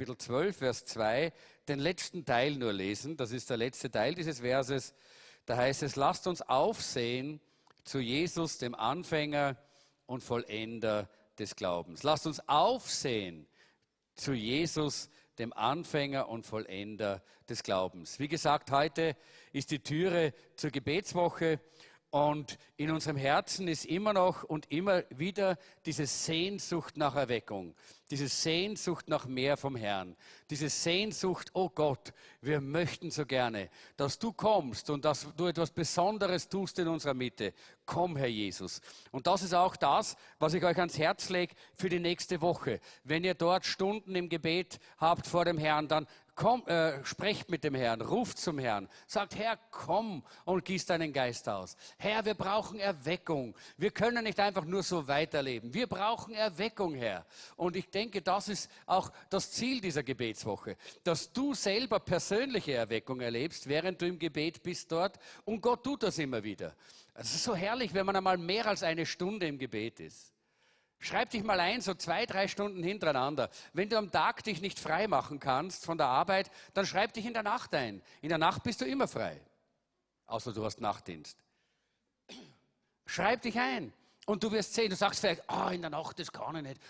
Kapitel 12, Vers 2, den letzten Teil nur lesen. Das ist der letzte Teil dieses Verses. Da heißt es, lasst uns aufsehen zu Jesus, dem Anfänger und Vollender des Glaubens. Lasst uns aufsehen zu Jesus, dem Anfänger und Vollender des Glaubens. Wie gesagt, heute ist die Türe zur Gebetswoche und in unserem Herzen ist immer noch und immer wieder diese Sehnsucht nach Erweckung, diese Sehnsucht nach mehr vom Herrn, diese Sehnsucht, oh Gott, wir möchten so gerne, dass du kommst und dass du etwas Besonderes tust in unserer Mitte. Komm, Herr Jesus. Und das ist auch das, was ich euch ans Herz lege für die nächste Woche. Wenn ihr dort Stunden im Gebet habt vor dem Herrn, dann Komm, äh, sprecht mit dem Herrn, ruft zum Herrn, sagt, Herr, komm und gieß deinen Geist aus. Herr, wir brauchen Erweckung. Wir können nicht einfach nur so weiterleben. Wir brauchen Erweckung, Herr. Und ich denke, das ist auch das Ziel dieser Gebetswoche, dass du selber persönliche Erweckung erlebst, während du im Gebet bist dort. Und Gott tut das immer wieder. Es ist so herrlich, wenn man einmal mehr als eine Stunde im Gebet ist. Schreib dich mal ein, so zwei, drei Stunden hintereinander. Wenn du am Tag dich nicht frei machen kannst von der Arbeit, dann schreib dich in der Nacht ein. In der Nacht bist du immer frei. Außer du hast Nachtdienst. Schreib dich ein. Und du wirst sehen, du sagst vielleicht, ah, oh, in der Nacht, das kann ich nicht.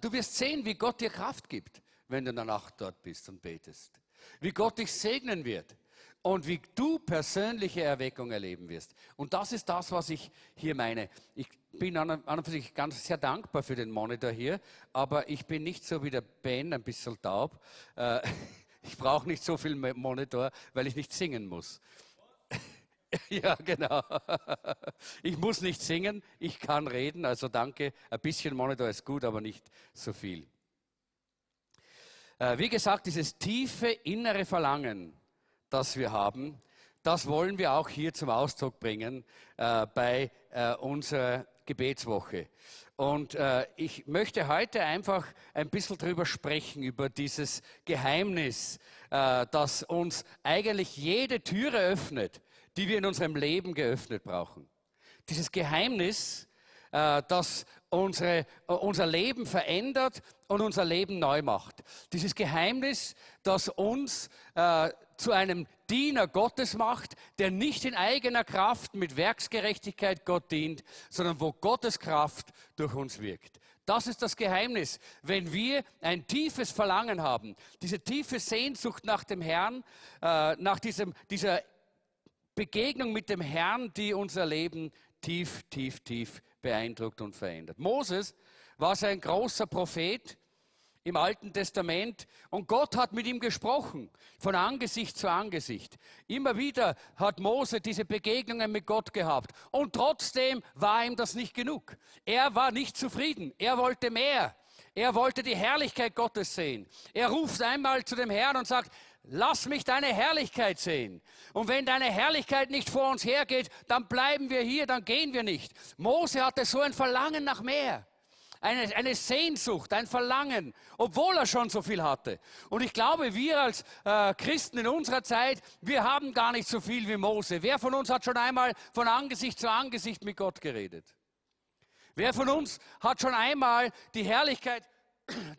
Du wirst sehen, wie Gott dir Kraft gibt, wenn du in der Nacht dort bist und betest. Wie Gott dich segnen wird und wie du persönliche Erweckung erleben wirst. Und das ist das, was ich hier meine. Ich bin an und für sich ganz sehr dankbar für den Monitor hier, aber ich bin nicht so wie der Ben, ein bisschen taub. Äh, ich brauche nicht so viel Monitor, weil ich nicht singen muss. Ja, genau. Ich muss nicht singen, ich kann reden, also danke. Ein bisschen Monitor ist gut, aber nicht so viel. Äh, wie gesagt, dieses tiefe innere Verlangen, das wir haben, das wollen wir auch hier zum Ausdruck bringen äh, bei äh, unserer Gebetswoche. Und äh, ich möchte heute einfach ein bisschen drüber sprechen, über dieses Geheimnis, äh, das uns eigentlich jede Türe öffnet, die wir in unserem Leben geöffnet brauchen. Dieses Geheimnis, äh, das unsere, äh, unser Leben verändert und unser Leben neu macht. Dieses Geheimnis, das uns äh, zu einem Diener Gottes macht, der nicht in eigener Kraft mit Werksgerechtigkeit Gott dient, sondern wo Gottes Kraft durch uns wirkt. Das ist das Geheimnis. Wenn wir ein tiefes Verlangen haben, diese tiefe Sehnsucht nach dem Herrn, äh, nach diesem, dieser Begegnung mit dem Herrn, die unser Leben tief, tief, tief beeindruckt und verändert. Moses war ein großer Prophet im Alten Testament und Gott hat mit ihm gesprochen, von Angesicht zu Angesicht. Immer wieder hat Mose diese Begegnungen mit Gott gehabt und trotzdem war ihm das nicht genug. Er war nicht zufrieden, er wollte mehr. Er wollte die Herrlichkeit Gottes sehen. Er ruft einmal zu dem Herrn und sagt, lass mich deine Herrlichkeit sehen. Und wenn deine Herrlichkeit nicht vor uns hergeht, dann bleiben wir hier, dann gehen wir nicht. Mose hatte so ein Verlangen nach mehr. Eine, eine Sehnsucht, ein Verlangen, obwohl er schon so viel hatte. Und ich glaube, wir als äh, Christen in unserer Zeit, wir haben gar nicht so viel wie Mose. Wer von uns hat schon einmal von Angesicht zu Angesicht mit Gott geredet? Wer von uns hat schon einmal die Herrlichkeit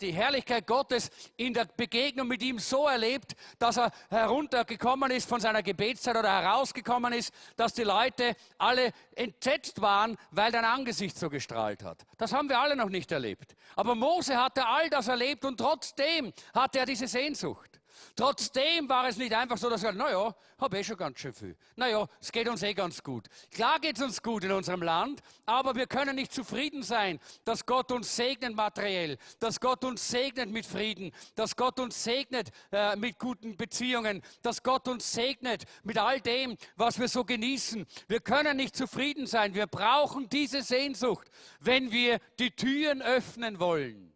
die Herrlichkeit Gottes in der Begegnung mit ihm so erlebt, dass er heruntergekommen ist von seiner Gebetszeit oder herausgekommen ist, dass die Leute alle entsetzt waren, weil dein Angesicht so gestrahlt hat. Das haben wir alle noch nicht erlebt. Aber Mose hatte all das erlebt und trotzdem hatte er diese Sehnsucht. Trotzdem war es nicht einfach so, dass sagt, naja, habe eh schon ganz schön viel. Naja, es geht uns eh ganz gut. Klar geht es uns gut in unserem Land, aber wir können nicht zufrieden sein, dass Gott uns segnet materiell, dass Gott uns segnet mit Frieden, dass Gott uns segnet äh, mit guten Beziehungen, dass Gott uns segnet mit all dem, was wir so genießen. Wir können nicht zufrieden sein. Wir brauchen diese Sehnsucht, wenn wir die Türen öffnen wollen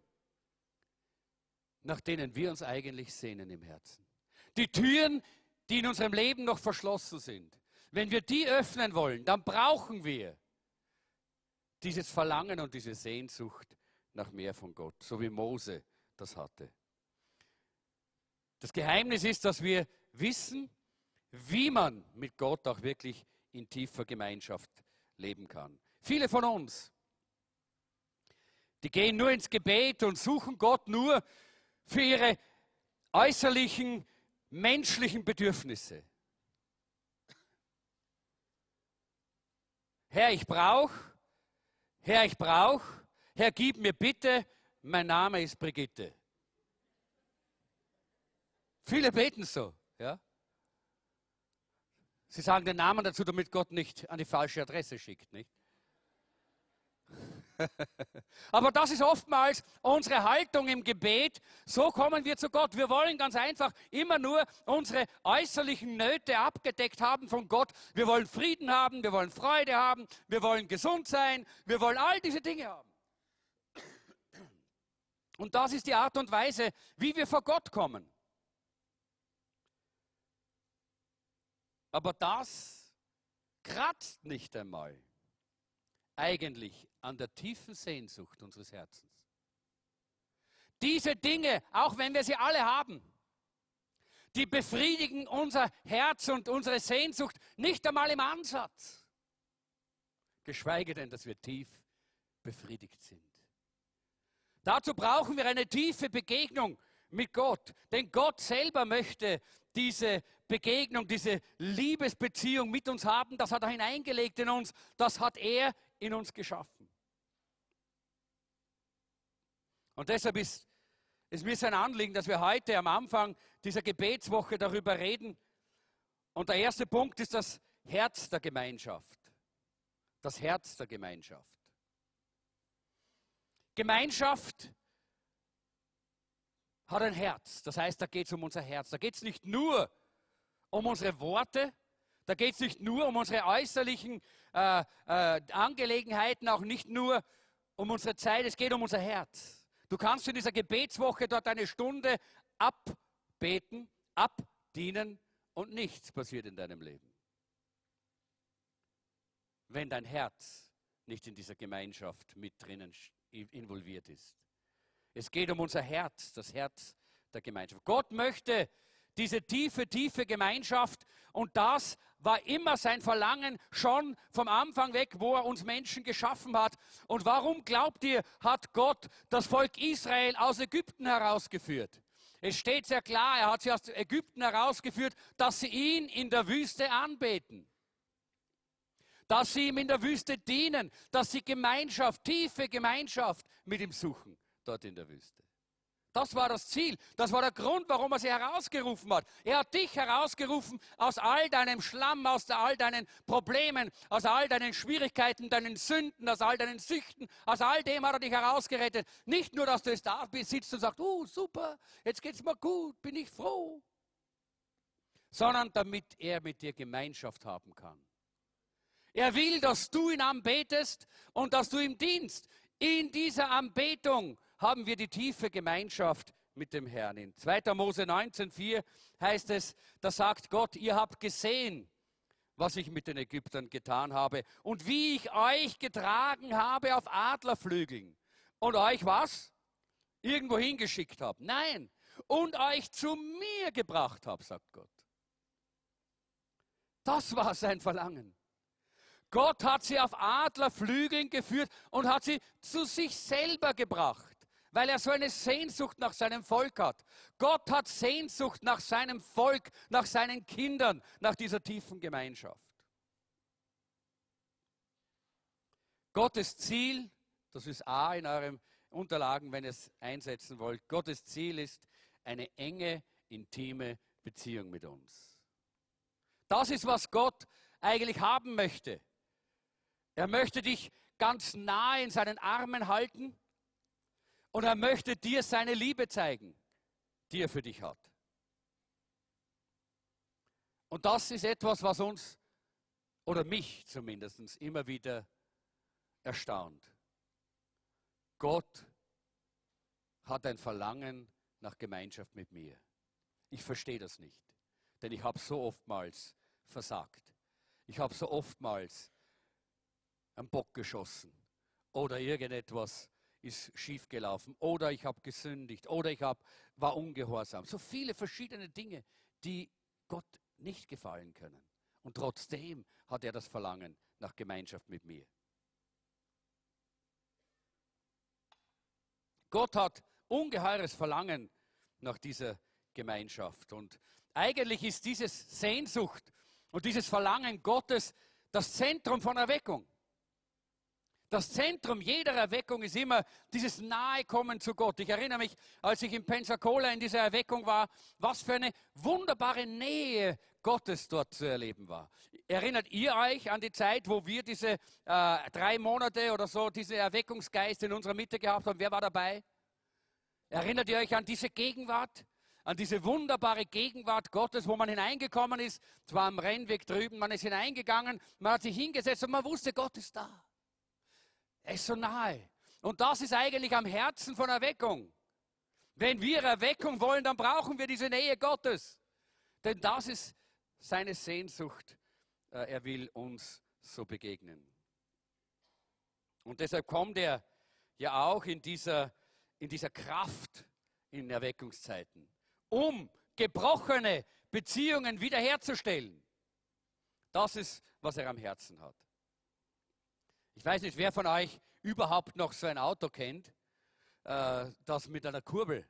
nach denen wir uns eigentlich sehnen im Herzen. Die Türen, die in unserem Leben noch verschlossen sind. Wenn wir die öffnen wollen, dann brauchen wir dieses Verlangen und diese Sehnsucht nach mehr von Gott, so wie Mose das hatte. Das Geheimnis ist, dass wir wissen, wie man mit Gott auch wirklich in tiefer Gemeinschaft leben kann. Viele von uns, die gehen nur ins Gebet und suchen Gott nur, für ihre äußerlichen menschlichen Bedürfnisse. Herr, ich brauche, Herr, ich brauche, Herr, gib mir bitte, mein Name ist Brigitte. Viele beten so, ja. Sie sagen den Namen dazu, damit Gott nicht an die falsche Adresse schickt, nicht? Aber das ist oftmals unsere Haltung im Gebet. So kommen wir zu Gott. Wir wollen ganz einfach immer nur unsere äußerlichen Nöte abgedeckt haben von Gott. Wir wollen Frieden haben, wir wollen Freude haben, wir wollen gesund sein, wir wollen all diese Dinge haben. Und das ist die Art und Weise, wie wir vor Gott kommen. Aber das kratzt nicht einmal eigentlich an der tiefen Sehnsucht unseres Herzens. Diese Dinge, auch wenn wir sie alle haben, die befriedigen unser Herz und unsere Sehnsucht nicht einmal im Ansatz. Geschweige denn, dass wir tief befriedigt sind. Dazu brauchen wir eine tiefe Begegnung mit Gott. Denn Gott selber möchte diese Begegnung, diese Liebesbeziehung mit uns haben. Das hat er hineingelegt in uns. Das hat er in uns geschaffen. Und deshalb ist es mir sein Anliegen, dass wir heute am Anfang dieser Gebetswoche darüber reden. Und der erste Punkt ist das Herz der Gemeinschaft. Das Herz der Gemeinschaft. Gemeinschaft hat ein Herz. Das heißt, da geht es um unser Herz. Da geht es nicht nur um unsere Worte, da geht es nicht nur um unsere äußerlichen äh, äh, Angelegenheiten, auch nicht nur um unsere Zeit, es geht um unser Herz. Du kannst in dieser Gebetswoche dort eine Stunde abbeten, abdienen und nichts passiert in deinem Leben. Wenn dein Herz nicht in dieser Gemeinschaft mit drinnen involviert ist. Es geht um unser Herz, das Herz der Gemeinschaft. Gott möchte diese tiefe, tiefe Gemeinschaft und das war immer sein Verlangen schon vom Anfang weg, wo er uns Menschen geschaffen hat. Und warum glaubt ihr, hat Gott das Volk Israel aus Ägypten herausgeführt? Es steht sehr klar, er hat sie aus Ägypten herausgeführt, dass sie ihn in der Wüste anbeten. Dass sie ihm in der Wüste dienen, dass sie Gemeinschaft, tiefe Gemeinschaft mit ihm suchen, dort in der Wüste. Das war das Ziel. Das war der Grund, warum er sie herausgerufen hat. Er hat dich herausgerufen aus all deinem Schlamm, aus all deinen Problemen, aus all deinen Schwierigkeiten, deinen Sünden, aus all deinen Süchten. Aus all dem hat er dich herausgerettet. Nicht nur, dass du es da sitzt und sagst, oh super, jetzt geht es mir gut, bin ich froh. Sondern damit er mit dir Gemeinschaft haben kann. Er will, dass du ihn anbetest und dass du ihm dienst. In dieser Anbetung haben wir die tiefe Gemeinschaft mit dem Herrn. In 2. Mose 19,4 heißt es, da sagt Gott, ihr habt gesehen, was ich mit den Ägyptern getan habe und wie ich euch getragen habe auf Adlerflügeln und euch was? Irgendwo hingeschickt habe. Nein, und euch zu mir gebracht habe, sagt Gott. Das war sein Verlangen. Gott hat sie auf Adlerflügeln geführt und hat sie zu sich selber gebracht weil er so eine Sehnsucht nach seinem Volk hat. Gott hat Sehnsucht nach seinem Volk, nach seinen Kindern, nach dieser tiefen Gemeinschaft. Gottes Ziel, das ist A in euren Unterlagen, wenn ihr es einsetzen wollt, Gottes Ziel ist eine enge, intime Beziehung mit uns. Das ist, was Gott eigentlich haben möchte. Er möchte dich ganz nah in seinen Armen halten und er möchte dir seine Liebe zeigen, die er für dich hat. Und das ist etwas, was uns, oder mich zumindest, immer wieder erstaunt. Gott hat ein Verlangen nach Gemeinschaft mit mir. Ich verstehe das nicht, denn ich habe so oftmals versagt. Ich habe so oftmals einen Bock geschossen oder irgendetwas ist schiefgelaufen oder ich habe gesündigt oder ich hab, war ungehorsam. So viele verschiedene Dinge, die Gott nicht gefallen können. Und trotzdem hat er das Verlangen nach Gemeinschaft mit mir. Gott hat ungeheures Verlangen nach dieser Gemeinschaft. Und eigentlich ist diese Sehnsucht und dieses Verlangen Gottes das Zentrum von Erweckung. Das Zentrum jeder Erweckung ist immer dieses Nahekommen zu Gott. Ich erinnere mich, als ich in Pensacola in dieser Erweckung war, was für eine wunderbare Nähe Gottes dort zu erleben war. Erinnert ihr euch an die Zeit, wo wir diese äh, drei Monate oder so, diese Erweckungsgeist in unserer Mitte gehabt haben? Wer war dabei? Erinnert ihr euch an diese Gegenwart? An diese wunderbare Gegenwart Gottes, wo man hineingekommen ist, zwar am Rennweg drüben, man ist hineingegangen, man hat sich hingesetzt und man wusste, Gott ist da. Er ist so nahe. Und das ist eigentlich am Herzen von Erweckung. Wenn wir Erweckung wollen, dann brauchen wir diese Nähe Gottes. Denn das ist seine Sehnsucht. Äh, er will uns so begegnen. Und deshalb kommt er ja auch in dieser, in dieser Kraft in Erweckungszeiten, um gebrochene Beziehungen wiederherzustellen. Das ist, was er am Herzen hat. Ich weiß nicht, wer von euch überhaupt noch so ein Auto kennt, äh, das mit einer Kurbel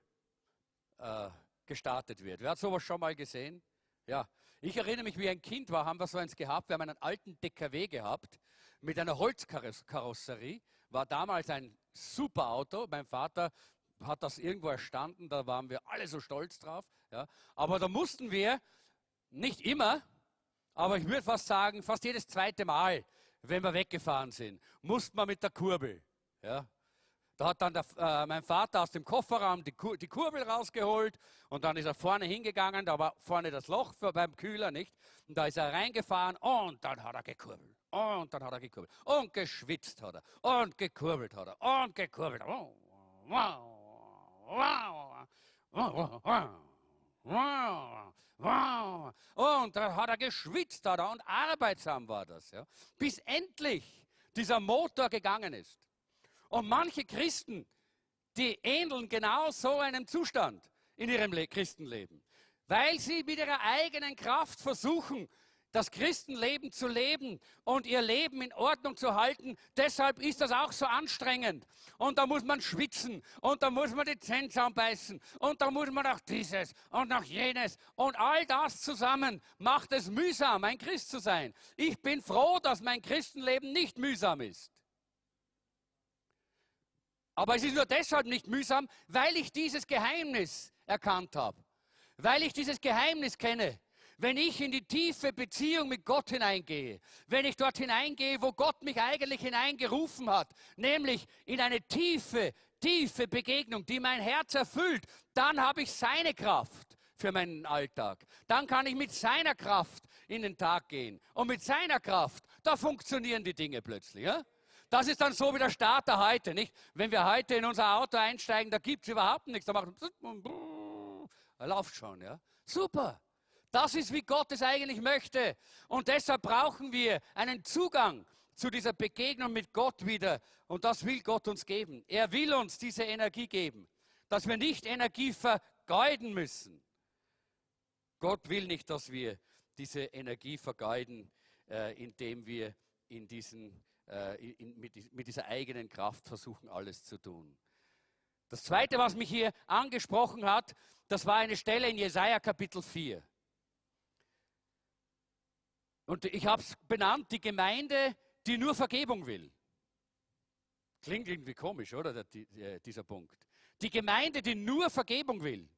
äh, gestartet wird. Wer hat sowas schon mal gesehen? Ja, ich erinnere mich, wie ein Kind war, haben wir so eins gehabt. Wir haben einen alten DKW gehabt mit einer Holzkarosserie. War damals ein super Auto. Mein Vater hat das irgendwo erstanden, da waren wir alle so stolz drauf. Ja. Aber da mussten wir, nicht immer, aber ich würde fast sagen, fast jedes zweite Mal wenn wir weggefahren sind, musste man mit der Kurbel. Ja. Da hat dann der, äh, mein Vater aus dem Kofferraum die, Kur die, Kurbel rausgeholt und dann ist er vorne hingegangen, da war vorne das Loch für, beim Kühler, nicht? Und da ist er reingefahren und dann hat er gekurbelt. Und dann hat er gekurbelt. Und geschwitzt hat er. Und gekurbelt hat er. Und gekurbelt. Wow, wow, wow, wow, wow. Wow. Und da hat er geschwitzt hat und arbeitsam war das. Ja, bis endlich dieser Motor gegangen ist. Und manche Christen, die ähneln genau so einem Zustand in ihrem Christenleben, weil sie mit ihrer eigenen Kraft versuchen, das Christenleben zu leben und ihr Leben in Ordnung zu halten. Deshalb ist das auch so anstrengend. Und da muss man schwitzen und da muss man die Zähne zusammenbeißen und da muss man auch dieses und noch jenes. Und all das zusammen macht es mühsam, ein Christ zu sein. Ich bin froh, dass mein Christenleben nicht mühsam ist. Aber es ist nur deshalb nicht mühsam, weil ich dieses Geheimnis erkannt habe. Weil ich dieses Geheimnis kenne wenn ich in die tiefe Beziehung mit Gott hineingehe, wenn ich dort hineingehe, wo Gott mich eigentlich hineingerufen hat, nämlich in eine tiefe, tiefe Begegnung, die mein Herz erfüllt, dann habe ich seine Kraft für meinen Alltag. Dann kann ich mit seiner Kraft in den Tag gehen. Und mit seiner Kraft, da funktionieren die Dinge plötzlich. Ja? Das ist dann so wie der Starter heute, nicht? Wenn wir heute in unser Auto einsteigen, da gibt es überhaupt nichts. Da macht er läuft schon, ja. Super. Das ist, wie Gott es eigentlich möchte. Und deshalb brauchen wir einen Zugang zu dieser Begegnung mit Gott wieder. Und das will Gott uns geben. Er will uns diese Energie geben, dass wir nicht Energie vergeuden müssen. Gott will nicht, dass wir diese Energie vergeuden, äh, indem wir in diesen, äh, mit dieser eigenen Kraft versuchen, alles zu tun. Das Zweite, was mich hier angesprochen hat, das war eine Stelle in Jesaja Kapitel 4. Und ich habe es benannt, die Gemeinde, die nur Vergebung will. Klingt irgendwie komisch, oder, äh, dieser Punkt. Die Gemeinde, die nur Vergebung will.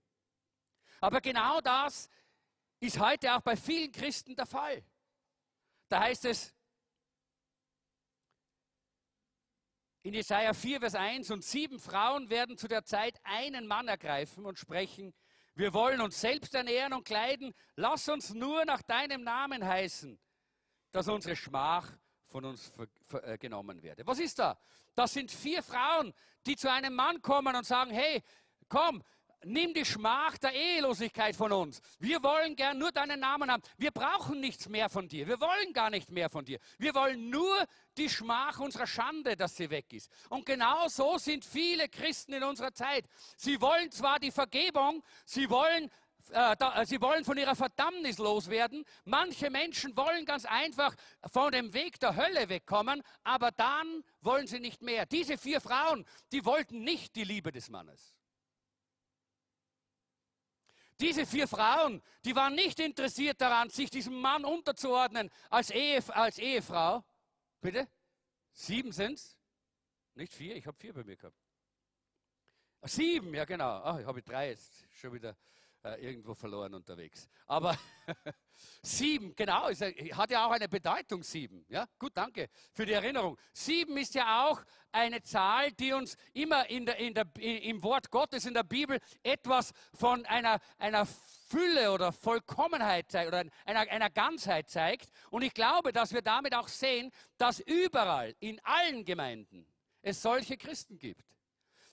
Aber genau das ist heute auch bei vielen Christen der Fall. Da heißt es in Jesaja 4, Vers 1, und sieben Frauen werden zu der Zeit einen Mann ergreifen und sprechen, wir wollen uns selbst ernähren und kleiden. Lass uns nur nach deinem Namen heißen, dass unsere Schmach von uns äh, genommen werde. Was ist da? Das sind vier Frauen, die zu einem Mann kommen und sagen, hey, komm, nimm die Schmach der Ehelosigkeit von uns. Wir wollen gern nur deinen Namen haben. Wir brauchen nichts mehr von dir. Wir wollen gar nicht mehr von dir. Wir wollen nur die Schmach unserer Schande, dass sie weg ist. Und genau so sind viele Christen in unserer Zeit. Sie wollen zwar die Vergebung, sie wollen äh, äh, sie wollen von ihrer Verdammnis loswerden. Manche Menschen wollen ganz einfach von dem Weg der Hölle wegkommen, aber dann wollen sie nicht mehr. Diese vier Frauen, die wollten nicht die Liebe des Mannes. Diese vier Frauen, die waren nicht interessiert daran, sich diesem Mann unterzuordnen als, Ehe, als Ehefrau. Bitte? Sieben sind's? Nicht vier, ich habe vier bei mir gehabt. Sieben, ja genau. Ach, ich habe drei jetzt schon wieder äh, irgendwo verloren unterwegs. Aber sieben, genau, ist, hat ja auch eine Bedeutung, sieben. Ja? Gut, danke für die Erinnerung. Sieben ist ja auch eine Zahl, die uns immer in der, in der, im Wort Gottes, in der Bibel, etwas von einer, einer Fülle oder Vollkommenheit zeigt oder einer, einer Ganzheit zeigt. Und ich glaube, dass wir damit auch sehen, dass überall, in allen Gemeinden, es solche Christen gibt.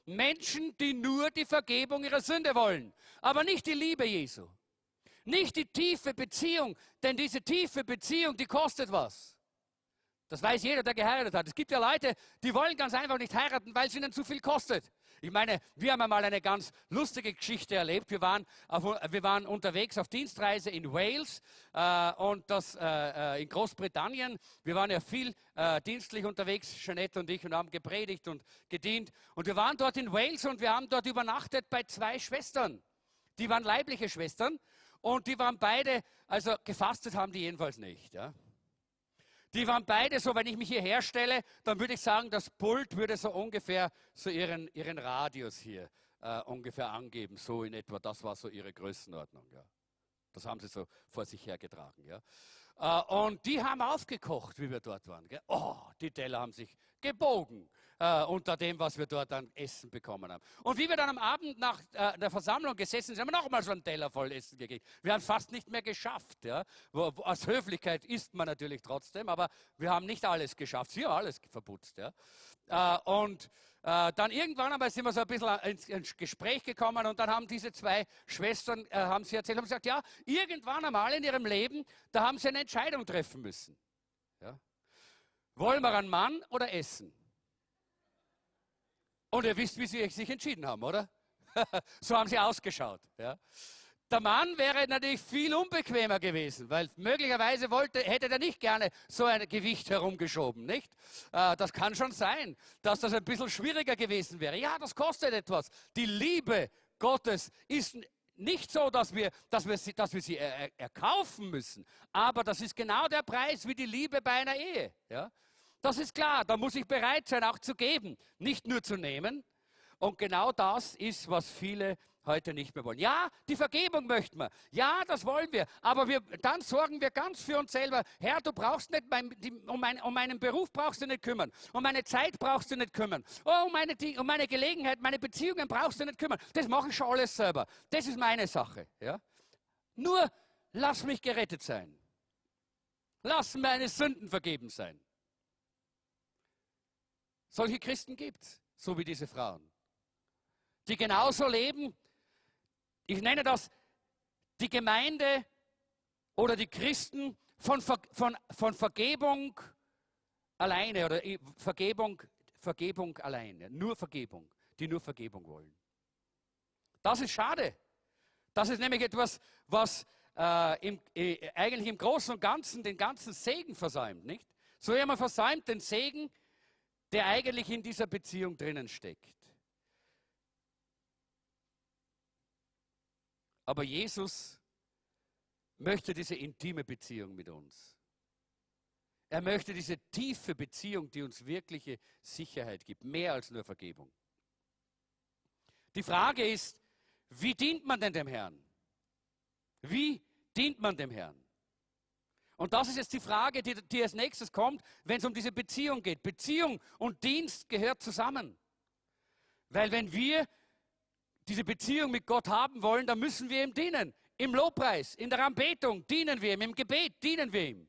Menschen, die nur die Vergebung ihrer Sünde wollen, aber nicht die Liebe Jesu. Nicht die tiefe Beziehung, denn diese tiefe Beziehung, die kostet was. Das weiß jeder, der geheiratet hat. Es gibt ja Leute, die wollen ganz einfach nicht heiraten, weil es ihnen zu viel kostet. Ich meine, wir haben einmal eine ganz lustige Geschichte erlebt. Wir waren, auf, wir waren unterwegs auf Dienstreise in Wales äh, und das äh, äh in Großbritannien. Wir waren ja viel äh, dienstlich unterwegs, Jeanette und ich, und haben gepredigt und gedient. Und wir waren dort in Wales und wir haben dort übernachtet bei zwei Schwestern. Die waren leibliche Schwestern und die waren beide, also gefastet haben die jedenfalls nicht. Ja. Die waren beide so, wenn ich mich hier herstelle, dann würde ich sagen, das Pult würde so ungefähr so ihren, ihren Radius hier äh, ungefähr angeben. So in etwa, das war so ihre Größenordnung. Ja. Das haben sie so vor sich hergetragen. Ja. Äh, und die haben aufgekocht, wie wir dort waren. Gell? Oh, die Teller haben sich gebogen äh, unter dem, was wir dort an Essen bekommen haben. Und wie wir dann am Abend nach äh, der Versammlung gesessen sind, haben wir noch mal so einen Teller voll Essen gekriegt. Wir haben fast nicht mehr geschafft. Ja? Aus Höflichkeit isst man natürlich trotzdem, aber wir haben nicht alles geschafft. Sie haben alles verputzt. Ja? Äh, und äh, dann irgendwann einmal sind wir so ein bisschen ins, ins, Gespräch gekommen und dann haben diese zwei Schwestern, äh, haben sie erzählt, haben gesagt, ja, irgendwann einmal in ihrem Leben, da haben sie eine Entscheidung treffen müssen. Ja? Wollen wir einen Mann oder essen? Und ihr wisst, wie sie sich entschieden haben, oder? so haben sie ausgeschaut. Ja? Der Mann wäre natürlich viel unbequemer gewesen, weil möglicherweise wollte, hätte er nicht gerne so ein Gewicht herumgeschoben, nicht? Äh, das kann schon sein, dass das ein bisschen schwieriger gewesen wäre. Ja, das kostet etwas. Die Liebe Gottes ist nicht so, dass wir, dass wir sie, dass wir sie er, erkaufen müssen, aber das ist genau der Preis wie die Liebe bei einer Ehe. Ja? Das ist klar, da muss ich bereit sein, auch zu geben, nicht nur zu nehmen. Und genau das ist, was viele heute nicht mehr wollen. Ja, die Vergebung möchten wir. Ja, das wollen wir. Aber wir, dann sorgen wir ganz für uns selber. Herr, du brauchst nicht, mein, die, um, mein, um, meinen Beruf brauchst du nicht kümmern. Um meine Zeit brauchst du nicht kümmern. Oh, um, meine, die, um meine Gelegenheit, meine Beziehungen brauchst du nicht kümmern. Das mache ich schon alles selber. Das ist meine Sache. Ja? Nur lass mich gerettet sein. Lass meine Sünden vergeben sein. Solche Christen gibt es, so wie diese Frauen, die genauso leben, ich nenne das die Gemeinde oder die Christen von, Ver, von, von Vergebung alleine oder Vergebung, Vergebung alleine, nur Vergebung, die nur Vergebung wollen. Das ist schade. Das ist nämlich etwas, was äh, im, äh, eigentlich im Großen und Ganzen den ganzen Segen versäumt, nicht? So jemand versäumt den Segen, der eigentlich in dieser Beziehung drinnen steckt. Aber Jesus möchte diese intime Beziehung mit uns. Er möchte diese tiefe Beziehung, die uns wirkliche Sicherheit gibt, mehr als nur Vergebung. Die Frage ist, wie dient man denn dem Herrn? Wie dient man dem Herrn? Und das ist jetzt die Frage, die, die als nächstes kommt, wenn es um diese Beziehung geht. Beziehung und Dienst gehört zusammen. Weil wenn wir diese Beziehung mit Gott haben wollen, dann müssen wir ihm dienen. Im Lobpreis, in der Anbetung dienen wir ihm, im Gebet dienen wir ihm.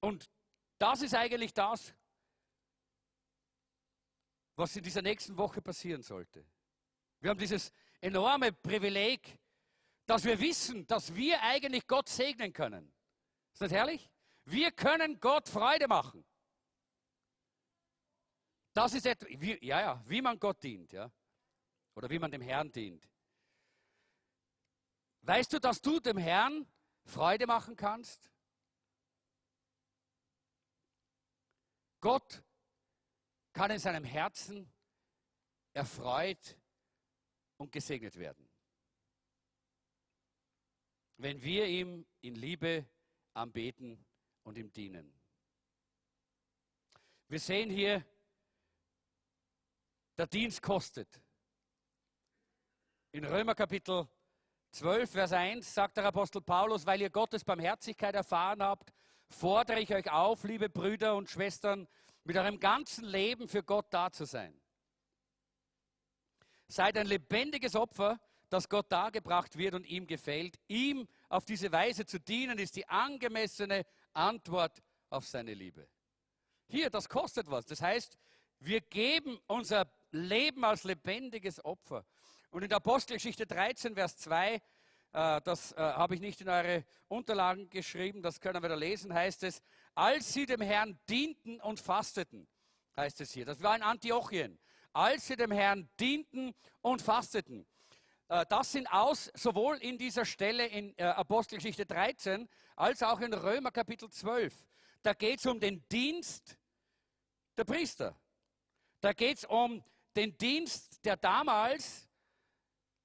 Und das ist eigentlich das, was in dieser nächsten Woche passieren sollte. Wir haben dieses enorme Privileg, dass wir wissen, dass wir eigentlich Gott segnen können. Ist das herrlich? Wir können Gott Freude machen. Das ist etwas, wie, ja, ja, wie man Gott dient, ja. Oder wie man dem Herrn dient. Weißt du, dass du dem Herrn Freude machen kannst? Gott kann in seinem Herzen erfreut und gesegnet werden. Wenn wir ihm in Liebe anbeten und ihm dienen. Wir sehen hier, der Dienst kostet. In Römer Kapitel 12, Vers 1 sagt der Apostel Paulus, weil ihr Gottes Barmherzigkeit erfahren habt, fordere ich euch auf, liebe Brüder und Schwestern, mit eurem ganzen Leben für Gott da zu sein. Seid ein lebendiges Opfer, das Gott dargebracht wird und ihm gefällt. Ihm auf diese Weise zu dienen, ist die angemessene Antwort auf seine Liebe. Hier, das kostet was. Das heißt, wir geben unser Leben als lebendiges Opfer. Und in der Apostelgeschichte 13, Vers 2, äh, das äh, habe ich nicht in eure Unterlagen geschrieben, das können wir da lesen, heißt es, als sie dem Herrn dienten und fasteten, heißt es hier. Das war in Antiochien. Als sie dem Herrn dienten und fasteten. Äh, das sind aus, sowohl in dieser Stelle in äh, Apostelgeschichte 13 als auch in Römer Kapitel 12. Da geht es um den Dienst der Priester. Da geht es um den Dienst, der damals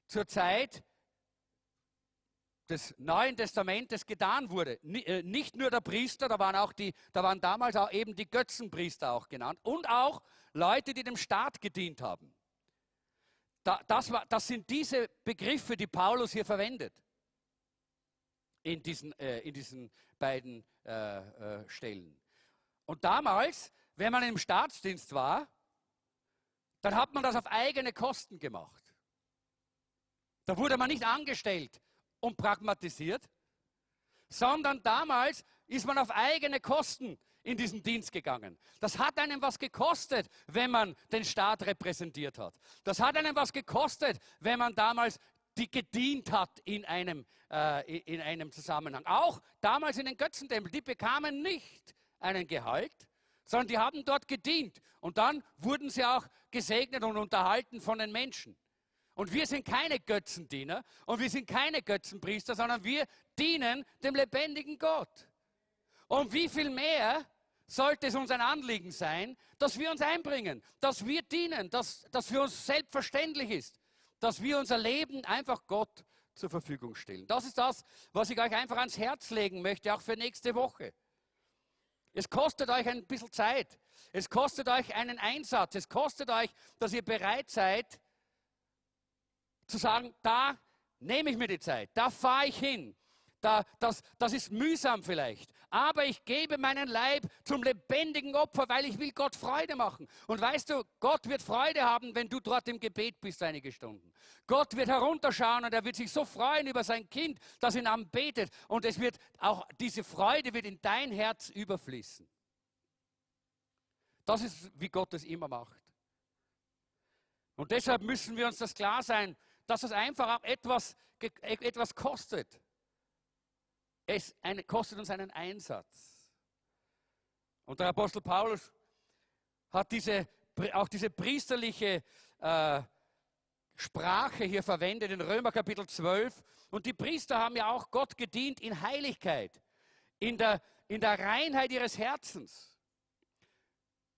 zur Zeit des Neuen Testamentes getan wurde. Äh, nicht nur der Priester, da waren, auch die, da waren damals auch eben die Götzenpriester auch genannt und auch Leute, die dem Staat gedient haben. Das, war, das sind diese Begriffe, die Paulus hier verwendet in diesen, äh, in diesen beiden äh, äh, Stellen. Und damals, wenn man im Staatsdienst war, dann hat man das auf eigene Kosten gemacht. Da wurde man nicht angestellt und pragmatisiert, sondern damals ist man auf eigene Kosten in diesen Dienst gegangen. Das hat einem was gekostet, wenn man den Staat repräsentiert hat. Das hat einem was gekostet, wenn man damals die gedient hat in einem, äh, in einem Zusammenhang. Auch damals in den Götzentempeln, die bekamen nicht einen Gehalt, sondern die haben dort gedient. Und dann wurden sie auch gesegnet und unterhalten von den Menschen. Und wir sind keine Götzendiener und wir sind keine Götzenpriester, sondern wir dienen dem lebendigen Gott. Und wie viel mehr sollte es uns ein Anliegen sein, dass wir uns einbringen, dass wir dienen, dass das für uns selbstverständlich ist, dass wir unser Leben einfach Gott zur Verfügung stellen. Das ist das, was ich euch einfach ans Herz legen möchte, auch für nächste Woche. Es kostet euch ein bisschen Zeit. Es kostet euch einen Einsatz. Es kostet euch, dass ihr bereit seid, zu sagen, da nehme ich mir die Zeit, da fahre ich hin. Da, das, das ist mühsam vielleicht. Aber ich gebe meinen Leib zum lebendigen Opfer, weil ich will Gott Freude machen. Und weißt du, Gott wird Freude haben, wenn du dort im Gebet bist einige Stunden. Gott wird herunterschauen und er wird sich so freuen über sein Kind, das ihn anbetet. Und es wird auch, diese Freude wird in dein Herz überfließen. Das ist, wie Gott es immer macht. Und deshalb müssen wir uns das klar sein, dass es einfach auch etwas, e, etwas kostet. Es kostet uns einen Einsatz. Und der Apostel Paulus hat diese, auch diese priesterliche äh, Sprache hier verwendet in Römer Kapitel 12. Und die Priester haben ja auch Gott gedient in Heiligkeit, in der, in der Reinheit ihres Herzens.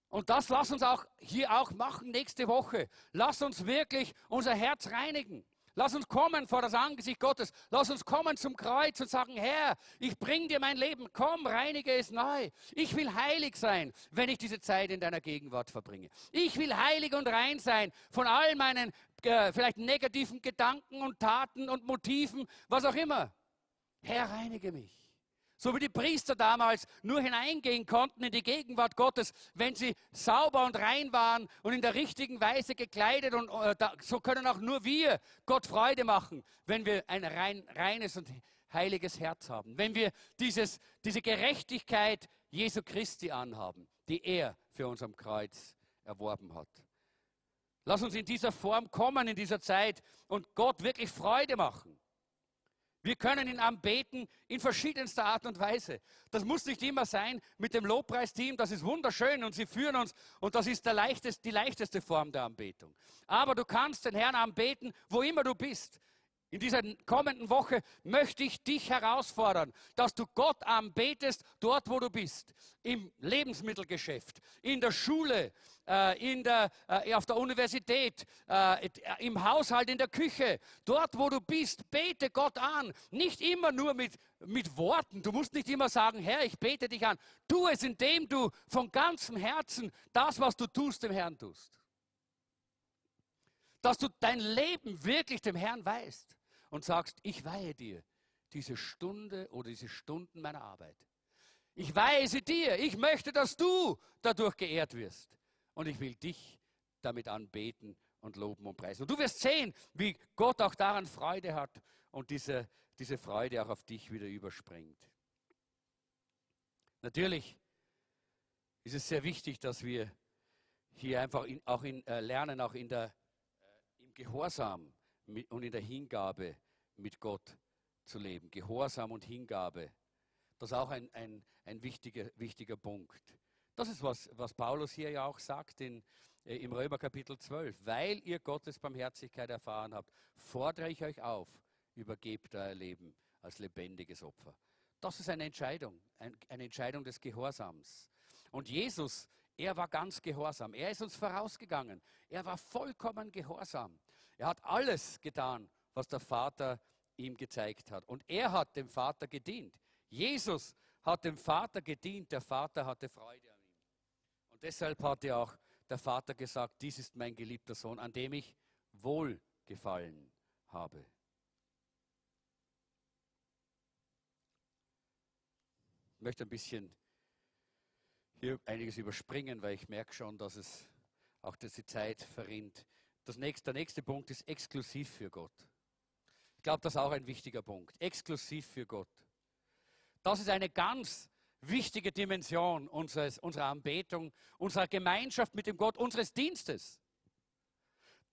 Und das lass uns auch hier auch machen nächste Woche. Lass uns wirklich unser Herz reinigen. Lass uns kommen vor das Angesicht Gottes. Lass uns kommen zum Kreuz und sagen, Herr, ich bring dir mein Leben. Komm, reinige es neu. Ich will heilig sein, wenn ich diese Zeit in deiner Gegenwart verbringe. Ich will heilig und rein sein von all meinen äh, vielleicht negativen Gedanken und Taten und Motiven, was auch immer. Herr, reinige mich. So wie die Priester damals nur hineingehen konnten in die Gegenwart Gottes, wenn sie sauber und rein waren und in der richtigen Weise gekleidet. Und äh, so können auch nur wir Gott Freude machen, wenn wir ein rein, reines und heiliges Herz haben. Wenn wir dieses, diese Gerechtigkeit Jesu Christi anhaben, die er für uns am Kreuz erworben hat. Lass uns in dieser Form kommen, in dieser Zeit und Gott wirklich Freude machen. Wir können ihn anbeten in verschiedenster Art und Weise. Das muss nicht immer sein mit dem Lobpreisteam, das ist wunderschön und sie führen uns und das ist leichteste, die leichteste Form der Anbetung. Aber du kannst den Herrn anbeten, wo immer du bist. In dieser kommenden Woche möchte ich dich herausfordern, dass du Gott anbetest, dort wo du bist. Im Lebensmittelgeschäft, in der Schule, äh, in der, äh, auf der Universität, äh, im Haushalt, in der Küche. Dort wo du bist, bete Gott an. Nicht immer nur mit, mit Worten. Du musst nicht immer sagen, Herr, ich bete dich an. Tu es, indem du von ganzem Herzen das, was du tust, dem Herrn tust. Dass du dein Leben wirklich dem Herrn weißt und sagst, ich weihe dir diese Stunde oder diese Stunden meiner Arbeit. Ich weihe sie dir. Ich möchte, dass du dadurch geehrt wirst. Und ich will dich damit anbeten und loben und preisen. Und du wirst sehen, wie Gott auch daran Freude hat und diese, diese Freude auch auf dich wieder überspringt. Natürlich ist es sehr wichtig, dass wir hier einfach in, auch in, äh, lernen, auch in der, äh, im Gehorsam und in der Hingabe mit Gott zu leben. Gehorsam und Hingabe. Das ist auch ein, ein, ein wichtiger, wichtiger Punkt. Das ist, was, was Paulus hier ja auch sagt in, äh, im Römer Kapitel 12. Weil ihr Gottes Barmherzigkeit erfahren habt, fordere ich euch auf, übergebt euer Leben als lebendiges Opfer. Das ist eine Entscheidung, ein, eine Entscheidung des Gehorsams. Und Jesus, er war ganz gehorsam. Er ist uns vorausgegangen. Er war vollkommen gehorsam. Er hat alles getan, was der Vater ihm gezeigt hat. Und er hat dem Vater gedient. Jesus hat dem Vater gedient. Der Vater hatte Freude an ihm. Und deshalb hat ja auch der Vater gesagt, dies ist mein geliebter Sohn, an dem ich wohlgefallen habe. Ich möchte ein bisschen hier einiges überspringen, weil ich merke schon, dass es auch dass die Zeit verrinnt. Das nächste, der nächste Punkt ist exklusiv für Gott. Ich glaube, das ist auch ein wichtiger Punkt. Exklusiv für Gott. Das ist eine ganz wichtige Dimension unseres, unserer Anbetung, unserer Gemeinschaft mit dem Gott, unseres Dienstes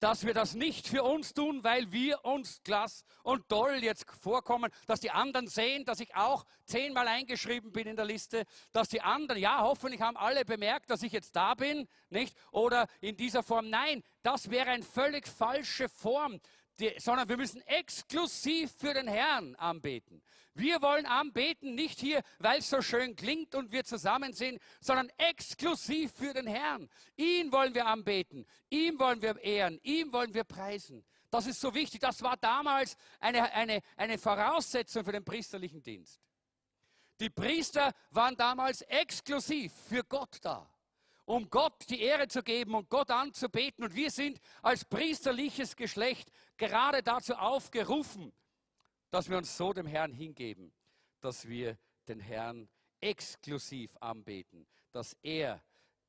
dass wir das nicht für uns tun, weil wir uns klasse und toll jetzt vorkommen, dass die anderen sehen, dass ich auch zehnmal eingeschrieben bin in der Liste, dass die anderen, ja, hoffentlich haben alle bemerkt, dass ich jetzt da bin, nicht? Oder in dieser Form. Nein, das wäre eine völlig falsche Form die, sondern wir müssen exklusiv für den Herrn anbeten. Wir wollen anbeten, nicht hier, weil es so schön klingt und wir zusammen sind, sondern exklusiv für den Herrn. Ihn wollen wir anbeten, ihm wollen wir ehren, ihm wollen wir preisen. Das ist so wichtig. Das war damals eine, eine, eine Voraussetzung für den priesterlichen Dienst. Die Priester waren damals exklusiv für Gott da um Gott die Ehre zu geben und Gott anzubeten. Und wir sind als priesterliches Geschlecht gerade dazu aufgerufen, dass wir uns so dem Herrn hingeben, dass wir den Herrn exklusiv anbeten, dass er,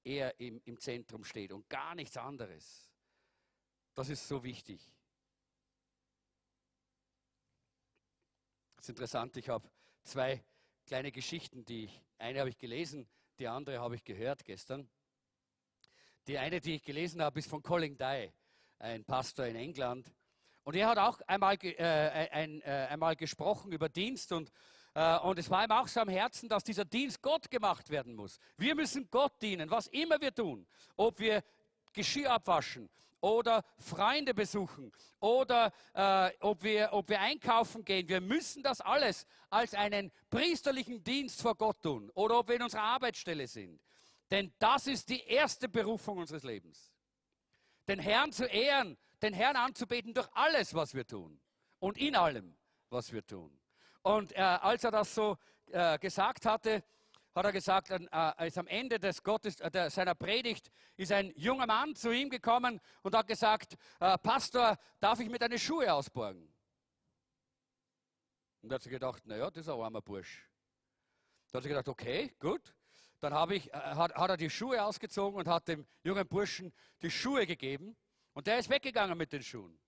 er im, im Zentrum steht und gar nichts anderes. Das ist so wichtig. Das ist interessant, ich habe zwei kleine Geschichten, die ich, eine habe ich gelesen, die andere habe ich gehört gestern. Die eine, die ich gelesen habe, ist von Colin Dye, ein Pastor in England. Und er hat auch einmal, äh, ein, äh, einmal gesprochen über Dienst und, äh, und es war ihm auch so am Herzen, dass dieser Dienst Gott gemacht werden muss. Wir müssen Gott dienen, was immer wir tun. Ob wir Geschirr abwaschen oder Freunde besuchen oder äh, ob, wir, ob wir einkaufen gehen. Wir müssen das alles als einen priesterlichen Dienst vor Gott tun oder ob wir in unserer Arbeitsstelle sind. Denn das ist die erste Berufung unseres Lebens. Den Herrn zu ehren, den Herrn anzubeten durch alles, was wir tun. Und in allem, was wir tun. Und äh, als er das so äh, gesagt hatte, hat er gesagt, äh, ist am Ende des Gottes, äh, der, seiner Predigt ist ein junger Mann zu ihm gekommen und hat gesagt, äh, Pastor, darf ich mir deine Schuhe ausborgen? Und da hat sie gedacht, naja, das ist ein armer Bursch. Da hat sie gedacht, okay, gut. Dann ich, äh, hat, hat er die Schuhe ausgezogen und hat dem jungen Burschen die Schuhe gegeben. Und der ist weggegangen mit den Schuhen.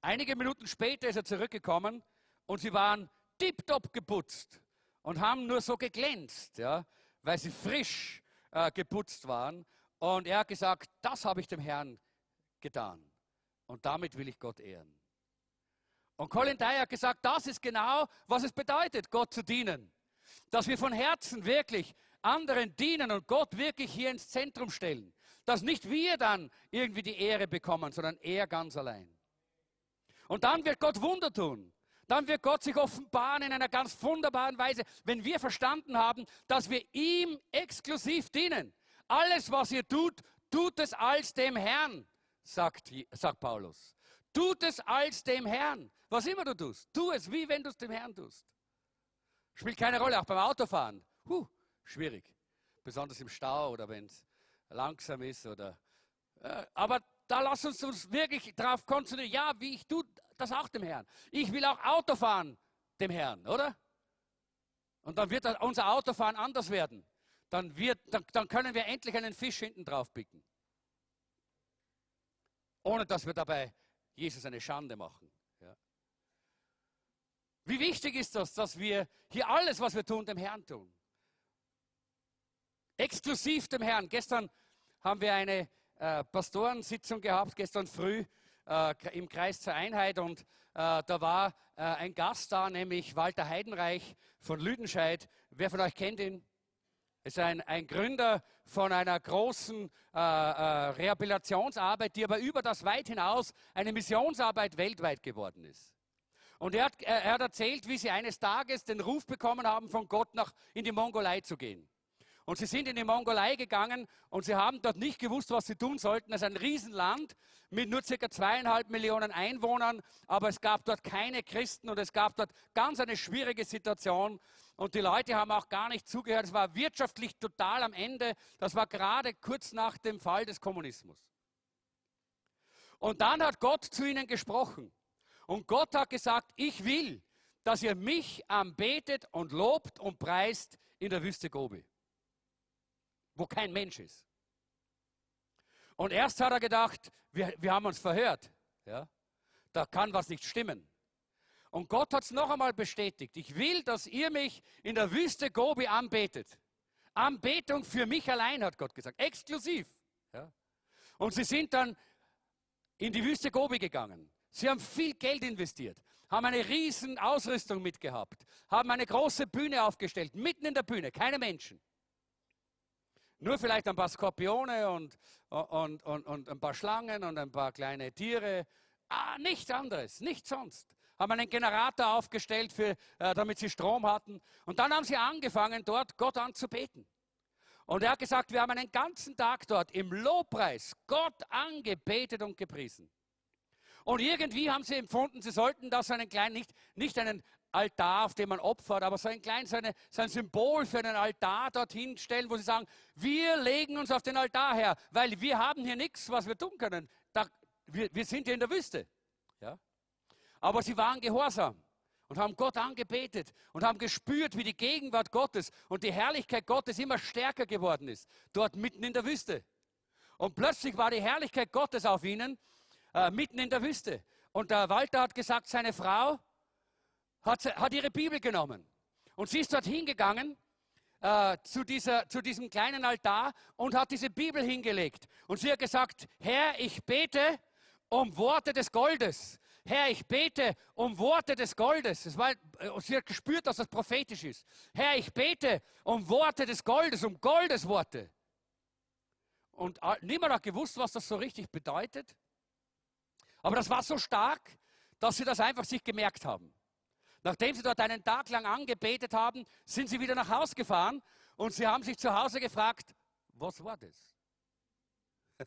Einige Minuten später ist er zurückgekommen und sie waren tiptop geputzt und haben nur so geglänzt, ja, weil sie frisch äh, geputzt waren. Und er hat gesagt, das habe ich dem Herrn getan. Und damit will ich Gott ehren. Und Colin Dyer hat gesagt, das ist genau, was es bedeutet, Gott zu dienen. Dass wir von Herzen wirklich anderen dienen und Gott wirklich hier ins Zentrum stellen. Dass nicht wir dann irgendwie die Ehre bekommen, sondern er ganz allein. Und dann wird Gott Wunder tun. Dann wird Gott sich offenbaren in einer ganz wunderbaren Weise, wenn wir verstanden haben, dass wir ihm exklusiv dienen. Alles, was ihr tut, tut es als dem Herrn, sagt, sagt Paulus. Tut es als dem Herrn. Was immer du tust, tu es, wie wenn du es dem Herrn tust. Spielt keine Rolle, auch beim Autofahren. Huh, schwierig. Besonders im Stau oder wenn es langsam ist. Oder, äh, aber da lass uns uns wirklich darauf konzentrieren. Ja, wie ich tue das auch dem Herrn. Ich will auch Auto fahren dem Herrn, oder? Und dann wird unser Autofahren anders werden. Dann, wird, dann, dann können wir endlich einen Fisch hinten drauf picken. Ohne dass wir dabei Jesus eine Schande machen. Ja. Wie wichtig ist das, dass wir hier alles, was wir tun, dem Herrn tun? Exklusiv dem Herrn. Gestern haben wir eine äh, Pastorensitzung gehabt, gestern früh äh, im Kreis zur Einheit und äh, da war äh, ein Gast da, nämlich Walter Heidenreich von Lüdenscheid. Wer von euch kennt ihn? ist ein, ein Gründer von einer großen äh, äh, Rehabilitationsarbeit, die aber über das weit hinaus eine Missionsarbeit weltweit geworden ist. Und er hat, er hat erzählt, wie sie eines Tages den Ruf bekommen haben, von Gott nach in die Mongolei zu gehen. Und sie sind in die Mongolei gegangen und sie haben dort nicht gewusst, was sie tun sollten. Es ist ein Riesenland mit nur circa zweieinhalb Millionen Einwohnern, aber es gab dort keine Christen und es gab dort ganz eine schwierige Situation. Und die Leute haben auch gar nicht zugehört. Es war wirtschaftlich total am Ende. Das war gerade kurz nach dem Fall des Kommunismus. Und dann hat Gott zu ihnen gesprochen. Und Gott hat gesagt, ich will, dass ihr mich anbetet und lobt und preist in der Wüste Gobi wo kein Mensch ist. Und erst hat er gedacht, wir, wir haben uns verhört. Ja? Da kann was nicht stimmen. Und Gott hat es noch einmal bestätigt. Ich will, dass ihr mich in der Wüste Gobi anbetet. Anbetung für mich allein, hat Gott gesagt. Exklusiv. Ja? Und sie sind dann in die Wüste Gobi gegangen. Sie haben viel Geld investiert, haben eine riesen Ausrüstung mitgehabt, haben eine große Bühne aufgestellt, mitten in der Bühne, keine Menschen. Nur vielleicht ein paar Skorpione und, und, und, und ein paar Schlangen und ein paar kleine Tiere. Ah, nichts anderes, nichts sonst. Haben einen Generator aufgestellt, für, äh, damit sie Strom hatten. Und dann haben sie angefangen, dort Gott anzubeten. Und er hat gesagt, wir haben einen ganzen Tag dort im Lobpreis Gott angebetet und gepriesen. Und irgendwie haben sie empfunden, sie sollten das einen kleinen, nicht, nicht einen Altar, auf dem man opfert, aber so ein kleines so, so ein Symbol für einen Altar dorthin stellen, wo sie sagen, wir legen uns auf den Altar her, weil wir haben hier nichts, was wir tun können. Da, wir, wir sind hier in der Wüste. Ja? Aber sie waren gehorsam und haben Gott angebetet und haben gespürt, wie die Gegenwart Gottes und die Herrlichkeit Gottes immer stärker geworden ist, dort mitten in der Wüste. Und plötzlich war die Herrlichkeit Gottes auf ihnen, äh, mitten in der Wüste. Und der Walter hat gesagt, seine Frau, hat, hat ihre Bibel genommen und sie ist dort hingegangen äh, zu, dieser, zu diesem kleinen Altar und hat diese Bibel hingelegt. Und sie hat gesagt, Herr, ich bete um Worte des Goldes. Herr, ich bete um Worte des Goldes. Es war, äh, sie hat gespürt, dass das prophetisch ist. Herr, ich bete um Worte des Goldes, um Goldesworte. Und niemand hat gewusst, was das so richtig bedeutet. Aber das war so stark, dass sie das einfach sich gemerkt haben. Nachdem sie dort einen Tag lang angebetet haben, sind sie wieder nach Hause gefahren und sie haben sich zu Hause gefragt, was war das?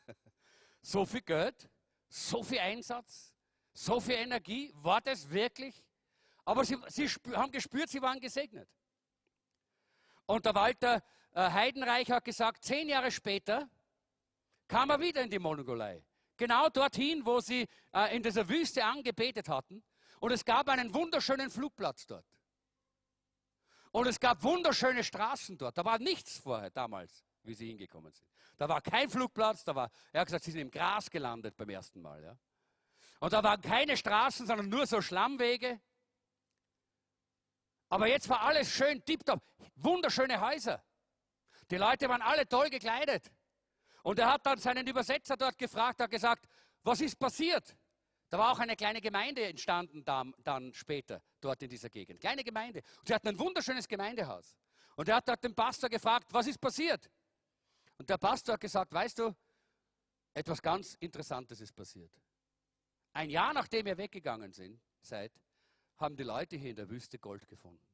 so viel Geld, so viel Einsatz, so viel Energie, war das wirklich? Aber sie, sie haben gespürt, sie waren gesegnet. Und der Walter äh, Heidenreich hat gesagt, zehn Jahre später kam er wieder in die Mongolei. Genau dorthin, wo sie äh, in dieser Wüste angebetet hatten. Und es gab einen wunderschönen Flugplatz dort. Und es gab wunderschöne Straßen dort. Da war nichts vorher damals, wie sie hingekommen sind. Da war kein Flugplatz, da war, er hat gesagt, sie sind im Gras gelandet beim ersten Mal. Ja. Und da waren keine Straßen, sondern nur so Schlammwege. Aber jetzt war alles schön tipptopp. Wunderschöne Häuser. Die Leute waren alle toll gekleidet. Und er hat dann seinen Übersetzer dort gefragt, hat gesagt, was ist passiert? Da war auch eine kleine Gemeinde entstanden dann, später dort in dieser Gegend. Kleine Gemeinde. Und sie hatten ein wunderschönes Gemeindehaus. Und er hat dort den Pastor gefragt, was ist passiert? Und der Pastor hat gesagt, weißt du, etwas ganz Interessantes ist passiert. ein Jahr nachdem ihr weggegangen seid, haben die Leute hier in der Wüste Gold gefunden.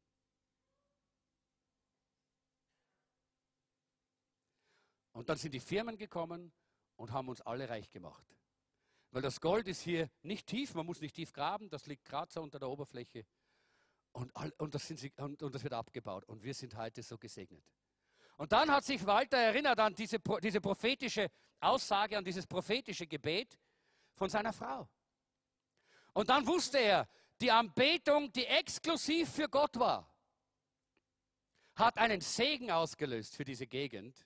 Und dann sind die Firmen gekommen und haben uns alle reich gemacht. Weil das Gold ist hier nicht tief, man muss nicht tief graben, das liegt gerade so unter der Oberfläche. Und, und, das sie, und, und, das wird abgebaut. Und wir sind heute so gesegnet. Und dann hat sich Walter erinnert an diese, diese prophetische Aussage, an dieses prophetische Gebet von seiner Frau. Und dann wusste er, die Anbetung, die exklusiv für Gott war, hat einen Segen ausgelöst für diese Gegend,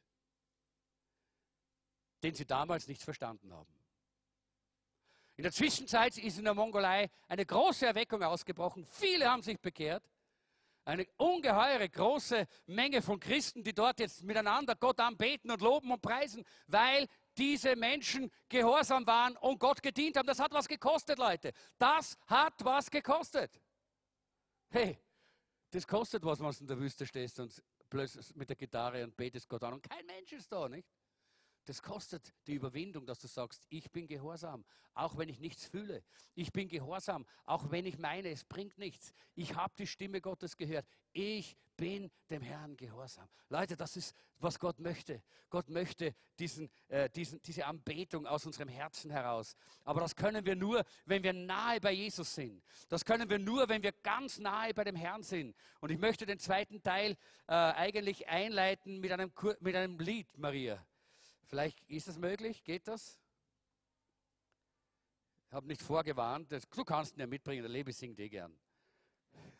den sie damals nicht verstanden haben. In der Zwischenzeit ist in der Mongolei eine große Erweckung ausgebrochen. Viele haben sich bekehrt. Eine ungeheure große Menge von Christen, die dort jetzt miteinander Gott anbeten und loben und preisen, weil diese Menschen gehorsam waren und Gott gedient haben. Das hat was gekostet, Leute. Das hat was gekostet. Hey, das kostet was, wenn du in der Wüste stehst und plötzlich mit der Gitarre und betest Gott an und kein Mensch ist da, nicht? Das kostet die Überwindung, dass du sagst, ich bin gehorsam, auch wenn ich nichts fühle. Ich bin gehorsam, auch wenn ich meine, es bringt nichts. Ich habe die Stimme Gottes gehört. Ich bin dem Herrn gehorsam. Leute, das ist, was Gott möchte. Gott möchte diesen, äh, diesen, diese Anbetung aus unserem Herzen heraus. Aber das können wir nur, wenn wir nahe bei Jesus sind. Das können wir nur, wenn wir ganz nahe bei dem Herrn sind. Und ich möchte den zweiten Teil äh, eigentlich einleiten mit einem, mit einem Lied, Maria. Vielleicht ist es möglich, geht das? Ich habe nicht vorgewarnt, du kannst ihn ja mitbringen, der Lebe singt eh gern.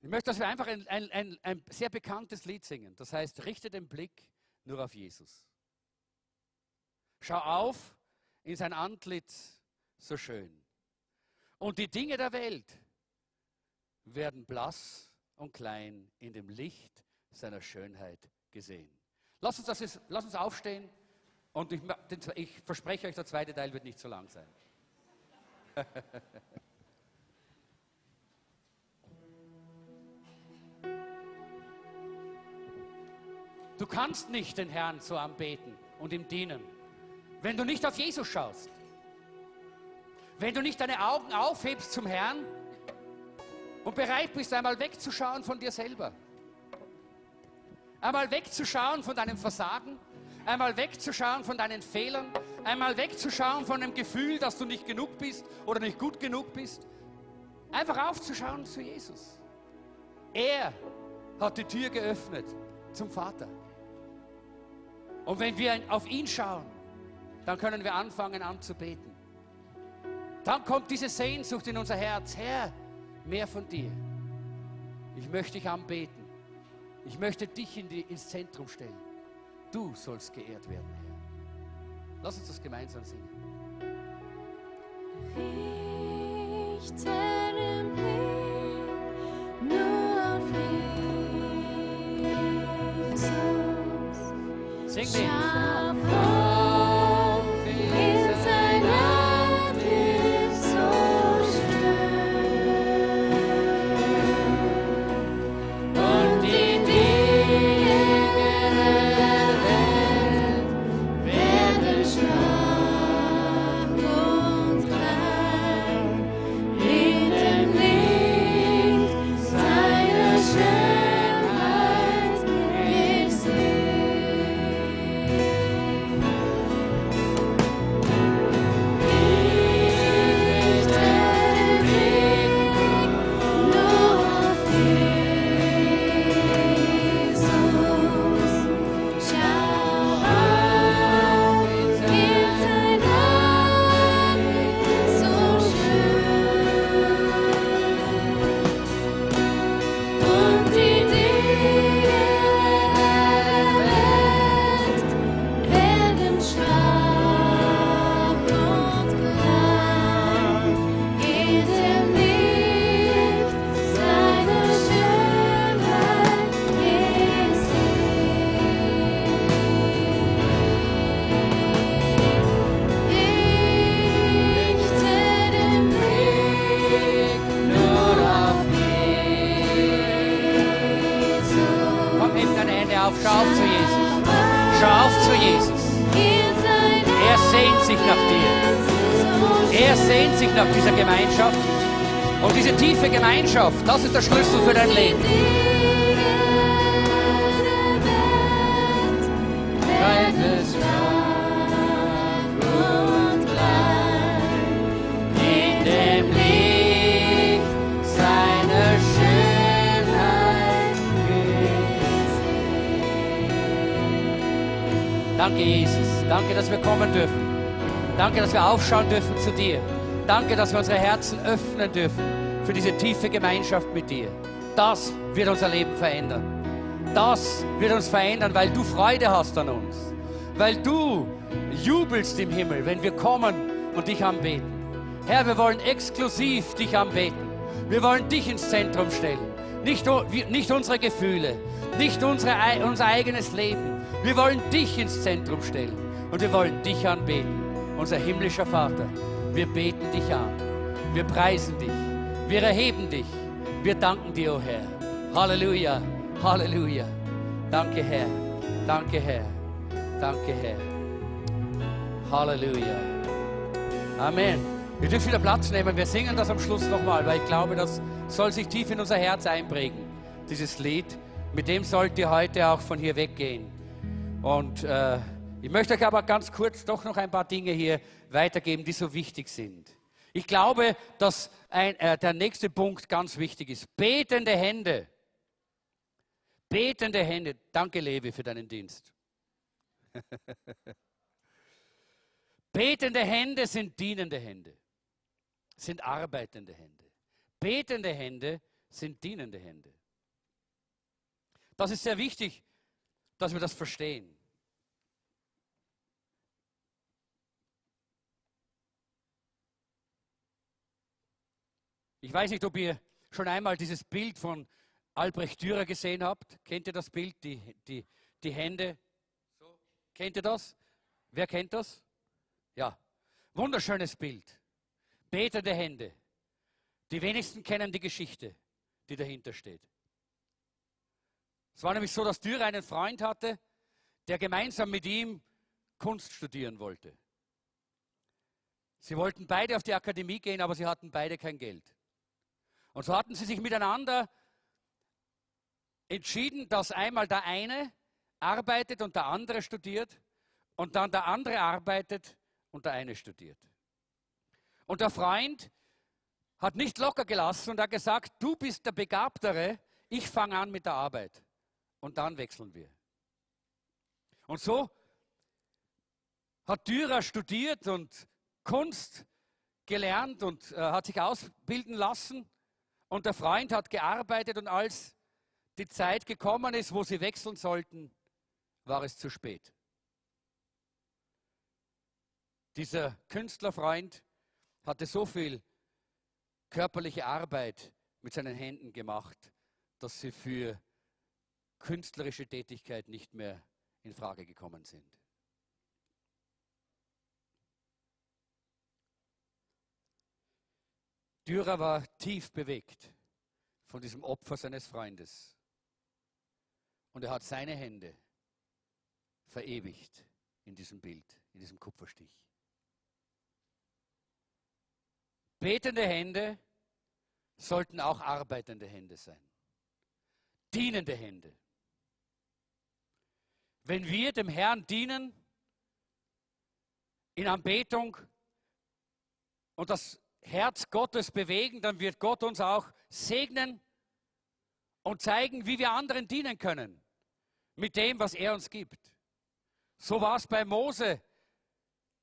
ich möchte, dass wir einfach ein, ein, ein, ein sehr bekanntes Lied singen. Das heißt, richte den Blick nur auf Jesus. Schau auf in sein Antlitz so schön. Und die Dinge der Welt werden blass und klein in dem Licht seiner Schönheit gesehen. Lass uns, das lass uns aufstehen und ich, ich verspreche euch, der zweite Teil wird nicht so lang sein. Du kannst nicht den Herrn so anbeten und ihm dienen, wenn du nicht auf Jesus schaust. Wenn du nicht deine Augen aufhebst zum Herrn und bereit bist, einmal wegzuschauen von dir selber. Einmal wegzuschauen von deinem Versagen, einmal wegzuschauen von deinen Fehlern, einmal wegzuschauen von dem Gefühl, dass du nicht genug bist oder nicht gut genug bist. Einfach aufzuschauen zu Jesus. Er hat die Tür geöffnet zum Vater. Und wenn wir auf ihn schauen, dann können wir anfangen anzubeten. Dann kommt diese Sehnsucht in unser Herz. Herr, mehr von dir. Ich möchte dich anbeten. Ich möchte dich in die, ins Zentrum stellen. Du sollst geehrt werden, Herr. Lass uns das gemeinsam singen. Richte den Blick nur auf Jesus. Sing mit. Ist der Schlüssel für dein Leben. Danke, Jesus. Danke, dass wir kommen dürfen. Danke, dass wir aufschauen dürfen zu dir. Danke, dass wir unsere Herzen öffnen dürfen für diese tiefe Gemeinschaft mit dir. Das wird unser Leben verändern. Das wird uns verändern, weil du Freude hast an uns. Weil du jubelst im Himmel, wenn wir kommen und dich anbeten. Herr, wir wollen exklusiv dich anbeten. Wir wollen dich ins Zentrum stellen. Nicht, nicht unsere Gefühle, nicht unsere, unser eigenes Leben. Wir wollen dich ins Zentrum stellen und wir wollen dich anbeten. Unser himmlischer Vater, wir beten dich an. Wir preisen dich. Wir erheben dich. Wir danken dir, o Herr. Halleluja, Halleluja. Danke, Herr. Danke, Herr. Danke, Herr. Halleluja. Amen. Wir dürfen wieder Platz nehmen. Wir singen das am Schluss nochmal, weil ich glaube, das soll sich tief in unser Herz einprägen. Dieses Lied. Mit dem sollt ihr heute auch von hier weggehen. Und äh, ich möchte euch aber ganz kurz doch noch ein paar Dinge hier weitergeben, die so wichtig sind. Ich glaube, dass ein, äh, der nächste Punkt ganz wichtig ist. Betende Hände. Betende Hände. Danke, Levi, für deinen Dienst. Betende Hände sind dienende Hände, sind arbeitende Hände. Betende Hände sind dienende Hände. Das ist sehr wichtig, dass wir das verstehen. Ich weiß nicht, ob ihr schon einmal dieses Bild von Albrecht Dürer gesehen habt. Kennt ihr das Bild? Die, die, die Hände. So. Kennt ihr das? Wer kennt das? Ja. Wunderschönes Bild. Betende Hände. Die wenigsten kennen die Geschichte, die dahinter steht. Es war nämlich so, dass Dürer einen Freund hatte, der gemeinsam mit ihm Kunst studieren wollte. Sie wollten beide auf die Akademie gehen, aber sie hatten beide kein Geld. Und so hatten sie sich miteinander entschieden, dass einmal der eine arbeitet und der andere studiert und dann der andere arbeitet und der eine studiert. Und der Freund hat nicht locker gelassen und hat gesagt, du bist der Begabtere, ich fange an mit der Arbeit. Und dann wechseln wir. Und so hat Dürer studiert und Kunst gelernt und äh, hat sich ausbilden lassen. Und der Freund hat gearbeitet und als die Zeit gekommen ist, wo sie wechseln sollten, war es zu spät. Dieser Künstlerfreund hatte so viel körperliche Arbeit mit seinen Händen gemacht, dass sie für künstlerische Tätigkeit nicht mehr in Frage gekommen sind. Dürer war tief bewegt von diesem Opfer seines Freundes. Und er hat seine Hände verewigt in diesem Bild, in diesem Kupferstich. Betende Hände sollten auch arbeitende Hände sein. Dienende Hände. Wenn wir dem Herrn dienen, in Anbetung und das Herz Gottes bewegen, dann wird Gott uns auch segnen und zeigen, wie wir anderen dienen können. Mit dem, was er uns gibt. So war es bei Mose,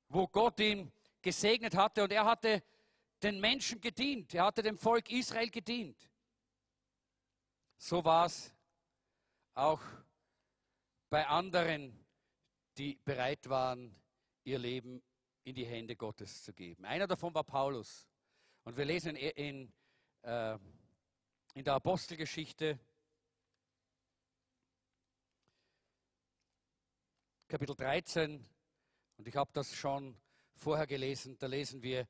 wo Gott ihn gesegnet hatte und er hatte den Menschen gedient. Er hatte dem Volk Israel gedient. So war es auch bei anderen, die bereit waren, ihr Leben in die Hände Gottes zu geben. Einer davon war Paulus. Und wir lesen in, in, äh, in der Apostelgeschichte, Kapitel 13, und ich habe das schon vorher gelesen, da lesen wir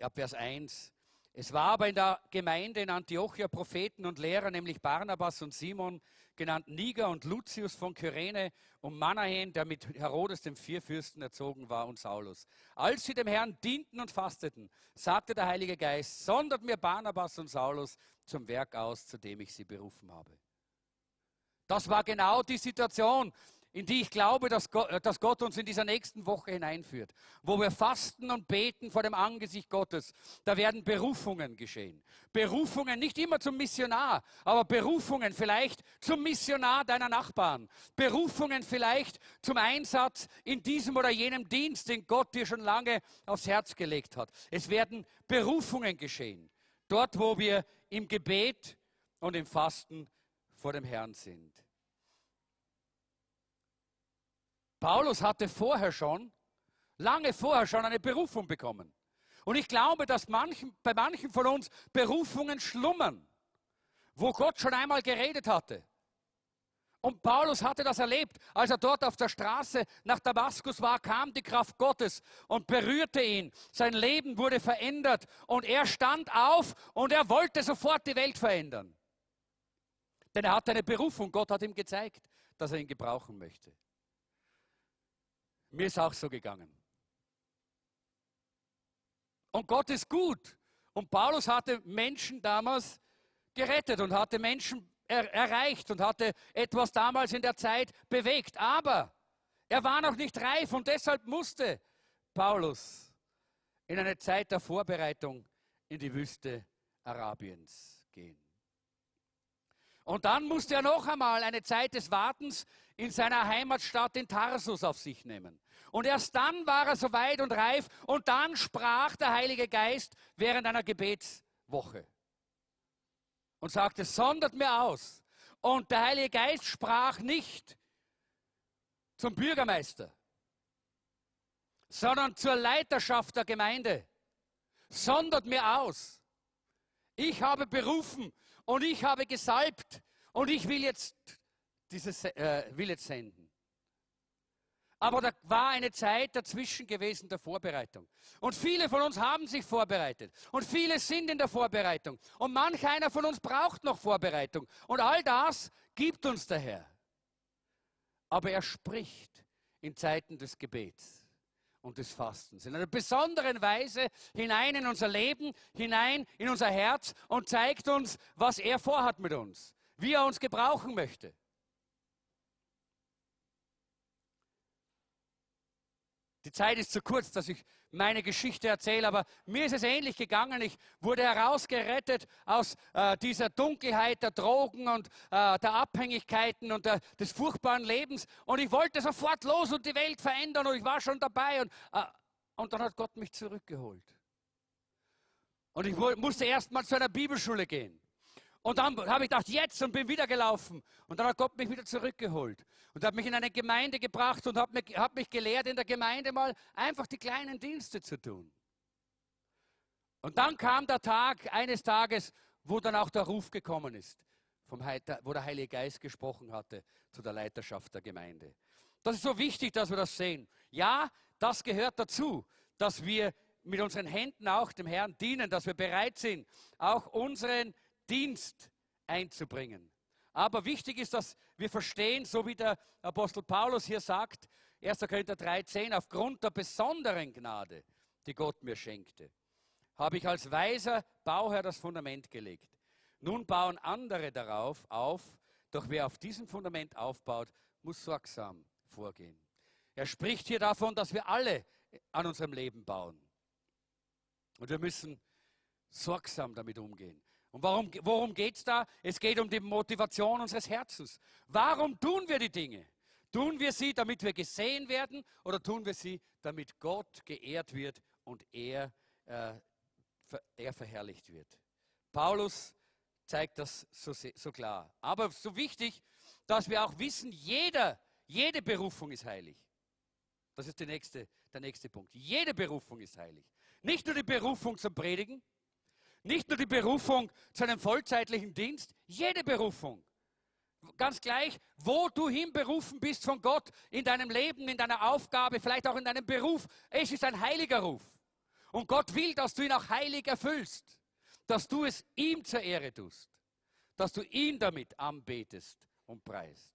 ab Vers 1, Es war aber in der Gemeinde in Antiochia Propheten und Lehrer, nämlich Barnabas und Simon, genannt Niger und Lucius von Kyrene und Manahen, der mit Herodes dem Vierfürsten erzogen war, und Saulus. Als sie dem Herrn dienten und fasteten, sagte der Heilige Geist, sondert mir Barnabas und Saulus zum Werk aus, zu dem ich sie berufen habe. Das war genau die Situation, in die ich glaube, dass Gott, äh, dass Gott, uns in dieser nächsten Woche hineinführt, wo wir fasten und beten vor dem Angesicht Gottes. Da werden Berufungen geschehen. Berufungen nicht immer zum Missionar, aber Berufungen vielleicht zum Missionar deiner Nachbarn. Berufungen vielleicht zum Einsatz in diesem oder jenem Dienst, den Gott dir schon lange aufs Herz gelegt hat. Es werden Berufungen geschehen. Dort, wo wir im Gebet und im Fasten vor dem Herrn sind. Paulus hatte vorher schon, lange vorher schon eine Berufung bekommen. Und ich glaube, dass manchen, bei manchen von uns Berufungen schlummern, wo Gott schon einmal geredet hatte. Und Paulus hatte das erlebt, als er dort auf der Straße nach Damaskus war, kam die Kraft Gottes und berührte ihn. Sein Leben wurde verändert und er stand auf und er wollte sofort die Welt verändern. Denn er hatte eine Berufung, Gott hat ihm gezeigt, dass er ihn gebrauchen möchte. Mir ist auch so gegangen. Und Gott ist gut. Und Paulus hatte Menschen damals gerettet und hatte Menschen er erreicht und hatte etwas damals in der Zeit bewegt. Aber er war noch nicht reif und deshalb musste Paulus in eine Zeit der Vorbereitung in die Wüste Arabiens gehen. Und dann musste er noch einmal eine Zeit des Wartens in seiner Heimatstadt in Tarsus auf sich nehmen. Und erst dann war er soweit und reif und dann sprach der Heilige Geist während einer Gebetswoche und sagte, sondert mir aus. Und der Heilige Geist sprach nicht zum Bürgermeister, sondern zur Leiterschaft der Gemeinde. Sondert mir aus. Ich habe berufen und ich habe gesalbt und ich will jetzt dieses, äh, will jetzt senden. Aber da war eine Zeit dazwischen gewesen der Vorbereitung. Und viele von uns haben sich vorbereitet. Und viele sind in der Vorbereitung. Und manch einer von uns braucht noch Vorbereitung. Und all das gibt uns der Herr. Aber er spricht in Zeiten des Gebets und des Fastens in einer besonderen Weise hinein in unser Leben, hinein in unser Herz und zeigt uns, was er vorhat mit uns, wie er uns gebrauchen möchte. Die Zeit ist zu kurz, dass ich meine Geschichte erzähle, aber mir ist es ähnlich gegangen. Ich wurde herausgerettet aus äh, dieser Dunkelheit der Drogen und äh, der Abhängigkeiten und der, des furchtbaren Lebens. Und ich wollte sofort los und die Welt verändern und ich war schon dabei. Und, äh, und dann hat Gott mich zurückgeholt. Und ich musste erst mal zu einer Bibelschule gehen. Und dann habe ich gedacht, jetzt und bin wieder gelaufen. Und dann hat Gott mich wieder zurückgeholt und hat mich in eine Gemeinde gebracht und hat mich, hat mich gelehrt, in der Gemeinde mal einfach die kleinen Dienste zu tun. Und dann kam der Tag, eines Tages, wo dann auch der Ruf gekommen ist, vom wo der Heilige Geist gesprochen hatte zu der Leiterschaft der Gemeinde. Das ist so wichtig, dass wir das sehen. Ja, das gehört dazu, dass wir mit unseren Händen auch dem Herrn dienen, dass wir bereit sind, auch unseren Dienst einzubringen. Aber wichtig ist, dass wir verstehen, so wie der Apostel Paulus hier sagt, 1. Korinther 13, aufgrund der besonderen Gnade, die Gott mir schenkte, habe ich als weiser Bauherr das Fundament gelegt. Nun bauen andere darauf auf, doch wer auf diesem Fundament aufbaut, muss sorgsam vorgehen. Er spricht hier davon, dass wir alle an unserem Leben bauen. Und wir müssen sorgsam damit umgehen. Und warum, worum geht es da? Es geht um die Motivation unseres Herzens. Warum tun wir die Dinge? Tun wir sie, damit wir gesehen werden oder tun wir sie, damit Gott geehrt wird und er, äh, er verherrlicht wird? Paulus zeigt das so, so klar. Aber so wichtig, dass wir auch wissen, jeder, jede Berufung ist heilig. Das ist nächste, der nächste Punkt. Jede Berufung ist heilig. Nicht nur die Berufung zum Predigen, nicht nur die Berufung zu einem vollzeitlichen Dienst, jede Berufung. Ganz gleich, wo du hinberufen bist von Gott in deinem Leben, in deiner Aufgabe, vielleicht auch in deinem Beruf. Es ist ein heiliger Ruf. Und Gott will, dass du ihn auch heilig erfüllst. dass du es ihm zur Ehre tust, dass du ihn damit anbetest und preist.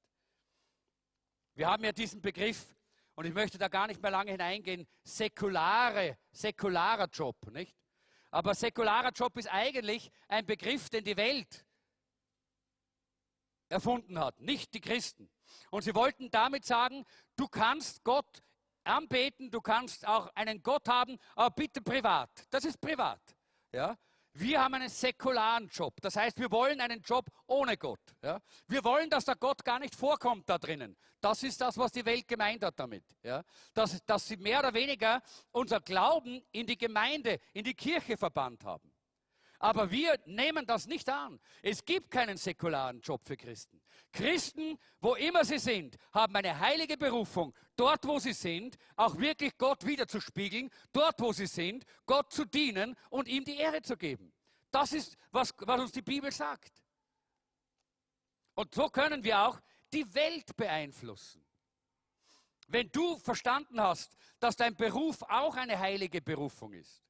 Wir haben ja diesen Begriff, und ich möchte da gar nicht mehr lange hineingehen, säkulare, säkularer Job, nicht? Aber säkularer Job ist eigentlich ein Begriff, den die Welt erfunden hat, nicht die Christen. Und sie wollten damit sagen, du kannst Gott anbeten, du kannst auch einen Gott haben, aber bitte privat. Das ist privat. Ja? Wir haben einen säkularen Job. Das heißt, wir wollen einen Job ohne Gott. Ja? Wir wollen, dass der Gott gar nicht vorkommt da drinnen. Das ist das, was die Welt gemeint hat damit. Ja? Dass, dass sie mehr oder weniger unser Glauben in die Gemeinde, in die Kirche verbannt haben. Aber wir nehmen das nicht an. Es gibt keinen säkularen Job für Christen. Christen, wo immer sie sind, haben eine heilige Berufung, dort wo sie sind, auch wirklich Gott wiederzuspiegeln, dort wo sie sind, Gott zu dienen und ihm die Ehre zu geben. Das ist, was, was uns die Bibel sagt. Und so können wir auch die Welt beeinflussen. Wenn du verstanden hast, dass dein Beruf auch eine heilige Berufung ist,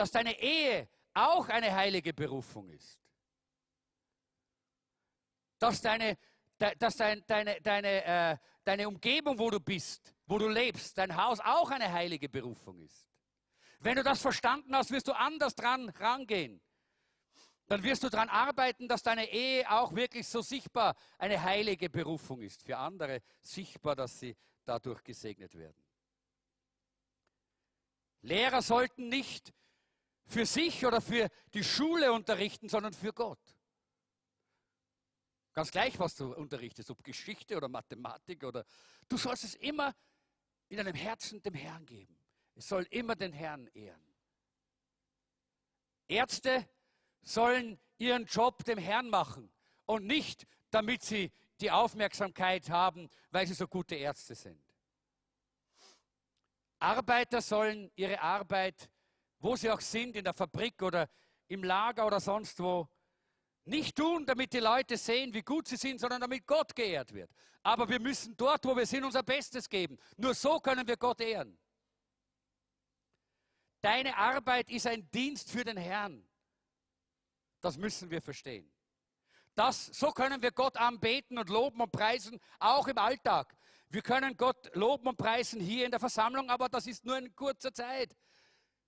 dass deine Ehe auch eine heilige Berufung ist. Dass deine, dass dein, deine, deine, äh, deine Umgebung, wo du bist, wo du lebst, dein Haus auch eine heilige Berufung ist. Wenn du das verstanden hast, wirst du anders dran rangehen. Dann wirst du daran arbeiten, dass deine Ehe auch wirklich so sichtbar eine heilige Berufung ist. Für andere sichtbar, dass sie dadurch gesegnet werden. Lehrer sollten nicht für sich oder für die Schule unterrichten, sondern für Gott. Ganz gleich, was du unterrichtest, ob Geschichte oder Mathematik oder du sollst es immer in deinem Herzen dem Herrn geben. Es soll immer den Herrn ehren. Ärzte sollen ihren Job dem Herrn machen und nicht, damit sie die Aufmerksamkeit haben, weil sie so gute Ärzte sind. Arbeiter sollen ihre Arbeit wo sie auch sind, in der Fabrik oder im Lager oder sonst wo, nicht tun, damit die Leute sehen, wie gut sie sind, sondern damit Gott geehrt wird. Aber wir müssen dort, wo wir sind, unser Bestes geben. Nur so können wir Gott ehren. Deine Arbeit ist ein Dienst für den Herrn. Das müssen wir verstehen. Das, so können wir Gott anbeten und loben und preisen, auch im Alltag. Wir können Gott loben und preisen hier in der Versammlung, aber das ist nur in kurzer Zeit.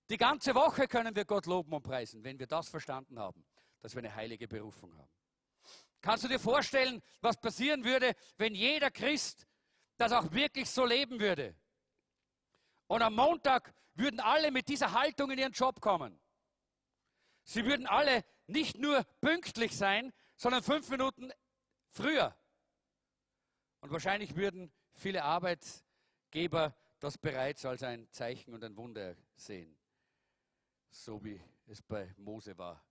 Die ganze Woche können wir Gott loben und preisen, wenn wir das verstanden haben, dass wir eine heilige Berufung haben. Kannst du dir vorstellen, was passieren würde, wenn jeder Christ das auch wirklich so leben würde? Und am Montag würden alle mit dieser Haltung in ihren Job kommen. Sie würden alle nicht nur pünktlich sein, sondern fünf Minuten früher. Und wahrscheinlich würden viele Arbeitgeber das bereits als ein Zeichen und ein Wunder sehen so wie es bei Mose war,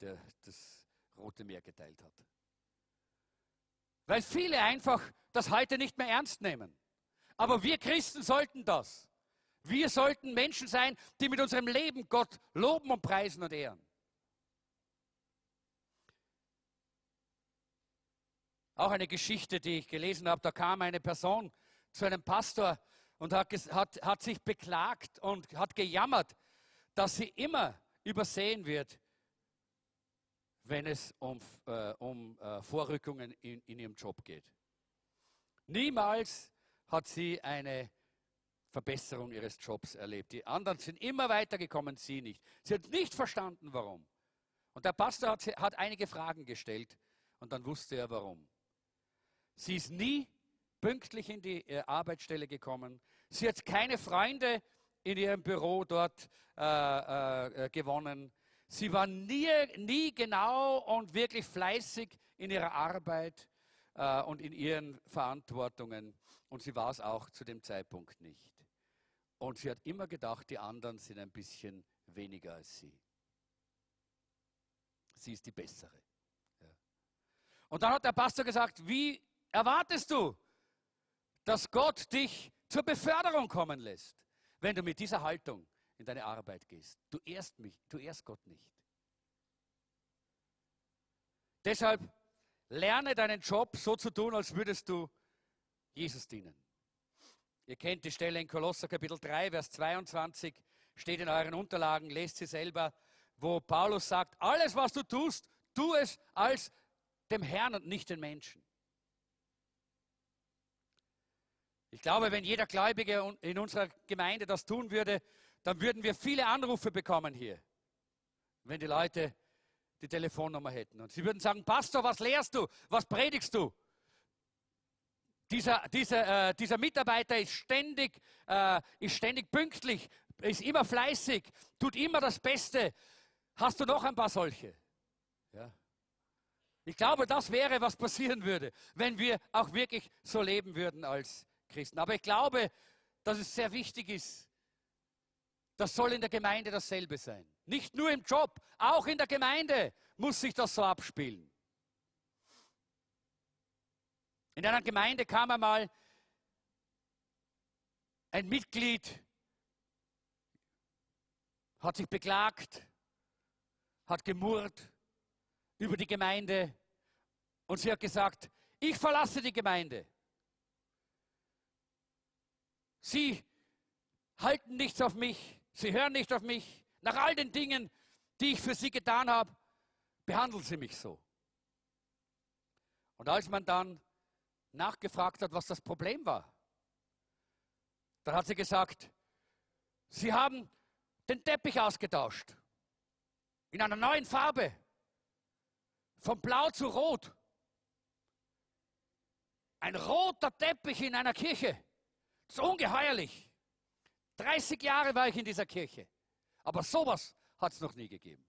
der das Rote Meer geteilt hat. Weil viele einfach das heute nicht mehr ernst nehmen. Aber wir Christen sollten das. Wir sollten Menschen sein, die mit unserem Leben Gott loben und preisen und ehren. Auch eine Geschichte, die ich gelesen habe, da kam eine Person zu einem Pastor und hat, hat, hat sich beklagt und hat gejammert, dass sie immer übersehen wird, wenn es um, äh, um äh, Vorrückungen in, in ihrem Job geht. Niemals hat sie eine Verbesserung ihres Jobs erlebt. Die anderen sind immer weitergekommen, sie nicht. Sie hat nicht verstanden, warum. Und der Pastor hat, hat einige Fragen gestellt und dann wusste er, warum. Sie ist nie pünktlich in die äh, Arbeitsstelle gekommen. Sie hat keine Freunde in ihrem Büro dort äh, äh, äh, gewonnen. Sie war nie, nie genau und wirklich fleißig in ihrer Arbeit äh, und in ihren Verantwortungen. Und sie war es auch zu dem Zeitpunkt nicht. Und sie hat immer gedacht, die anderen sind ein bisschen weniger als sie. Sie ist die bessere. Ja. Und dann hat der Pastor gesagt, wie erwartest du, dass Gott dich zur Beförderung kommen lässt? Wenn du mit dieser Haltung in deine Arbeit gehst, du ehrst mich, du ehrst Gott nicht. Deshalb lerne deinen Job so zu tun, als würdest du Jesus dienen. Ihr kennt die Stelle in Kolosser Kapitel 3, Vers 22. steht in euren Unterlagen, lest sie selber, wo Paulus sagt, alles was du tust, tu es als dem Herrn und nicht den Menschen. Ich glaube, wenn jeder Gläubige in unserer Gemeinde das tun würde, dann würden wir viele Anrufe bekommen hier, wenn die Leute die Telefonnummer hätten. Und sie würden sagen, Pastor, was lehrst du? Was predigst du? Dieser, dieser, äh, dieser Mitarbeiter ist ständig, äh, ist ständig pünktlich, ist immer fleißig, tut immer das Beste. Hast du noch ein paar solche? Ja. Ich glaube, das wäre, was passieren würde, wenn wir auch wirklich so leben würden als Christen. Aber ich glaube, dass es sehr wichtig ist, das soll in der Gemeinde dasselbe sein. Nicht nur im Job, auch in der Gemeinde muss sich das so abspielen. In einer Gemeinde kam einmal ein Mitglied, hat sich beklagt, hat gemurrt über die Gemeinde und sie hat gesagt, ich verlasse die Gemeinde. Sie halten nichts auf mich, sie hören nicht auf mich. Nach all den Dingen, die ich für sie getan habe, behandeln sie mich so. Und als man dann nachgefragt hat, was das Problem war, dann hat sie gesagt, sie haben den Teppich ausgetauscht in einer neuen Farbe, von blau zu rot. Ein roter Teppich in einer Kirche. Das ist ungeheuerlich. 30 Jahre war ich in dieser Kirche. Aber sowas hat es noch nie gegeben.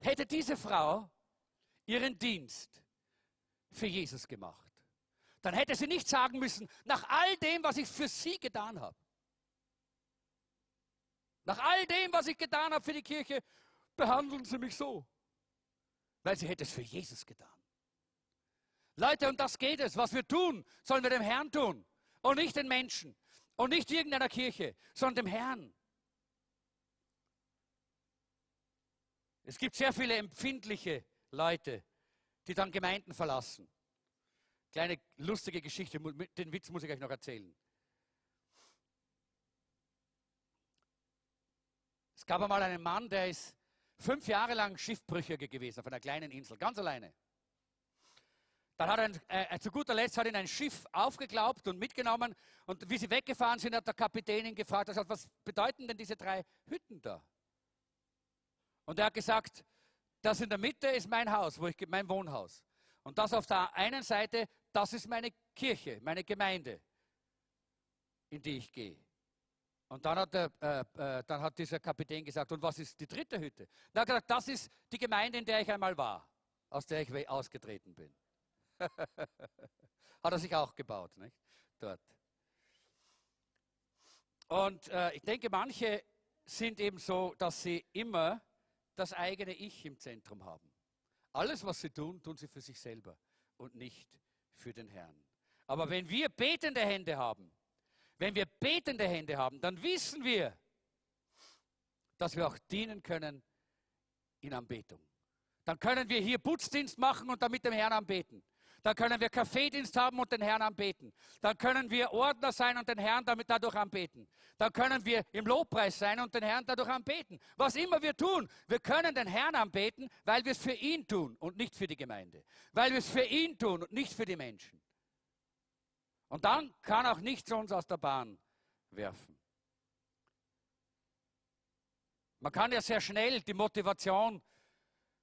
Hätte diese Frau ihren Dienst für Jesus gemacht, dann hätte sie nicht sagen müssen, nach all dem, was ich für sie getan habe, nach all dem, was ich getan habe für die Kirche, behandeln sie mich so. Weil sie hätte es für Jesus getan. Leute, und das geht es. Was wir tun, sollen wir dem Herrn tun und nicht den Menschen und nicht irgendeiner Kirche, sondern dem Herrn. Es gibt sehr viele empfindliche Leute, die dann Gemeinden verlassen. Kleine lustige Geschichte, den Witz muss ich euch noch erzählen. Es gab einmal einen Mann, der ist fünf Jahre lang Schiffbrüchiger gewesen auf einer kleinen Insel, ganz alleine. Dann hat er, äh, zu guter Letzt hat ihn ein Schiff aufgeglaubt und mitgenommen. Und wie sie weggefahren sind, hat der Kapitän ihn gefragt, sagt, was bedeuten denn diese drei Hütten da? Und er hat gesagt, das in der Mitte ist mein Haus, wo ich mein Wohnhaus. Und das auf der einen Seite, das ist meine Kirche, meine Gemeinde, in die ich gehe. Und dann hat, der, äh, äh, dann hat dieser Kapitän gesagt, und was ist die dritte Hütte? Er hat gesagt, das ist die Gemeinde, in der ich einmal war, aus der ich ausgetreten bin. Hat er sich auch gebaut, nicht? Dort. Und äh, ich denke, manche sind eben so, dass sie immer das eigene Ich im Zentrum haben. Alles, was sie tun, tun sie für sich selber und nicht für den Herrn. Aber wenn wir betende Hände haben, wenn wir betende Hände haben, dann wissen wir, dass wir auch dienen können in Anbetung. Dann können wir hier Putzdienst machen und damit dem Herrn anbeten. Dann können wir Kaffeedienst haben und den Herrn anbeten. Dann können wir Ordner sein und den Herrn damit dadurch anbeten. Dann können wir im Lobpreis sein und den Herrn dadurch anbeten. Was immer wir tun, wir können den Herrn anbeten, weil wir es für ihn tun und nicht für die Gemeinde. Weil wir es für ihn tun und nicht für die Menschen. Und dann kann auch nichts uns aus der Bahn werfen. Man kann ja sehr schnell die Motivation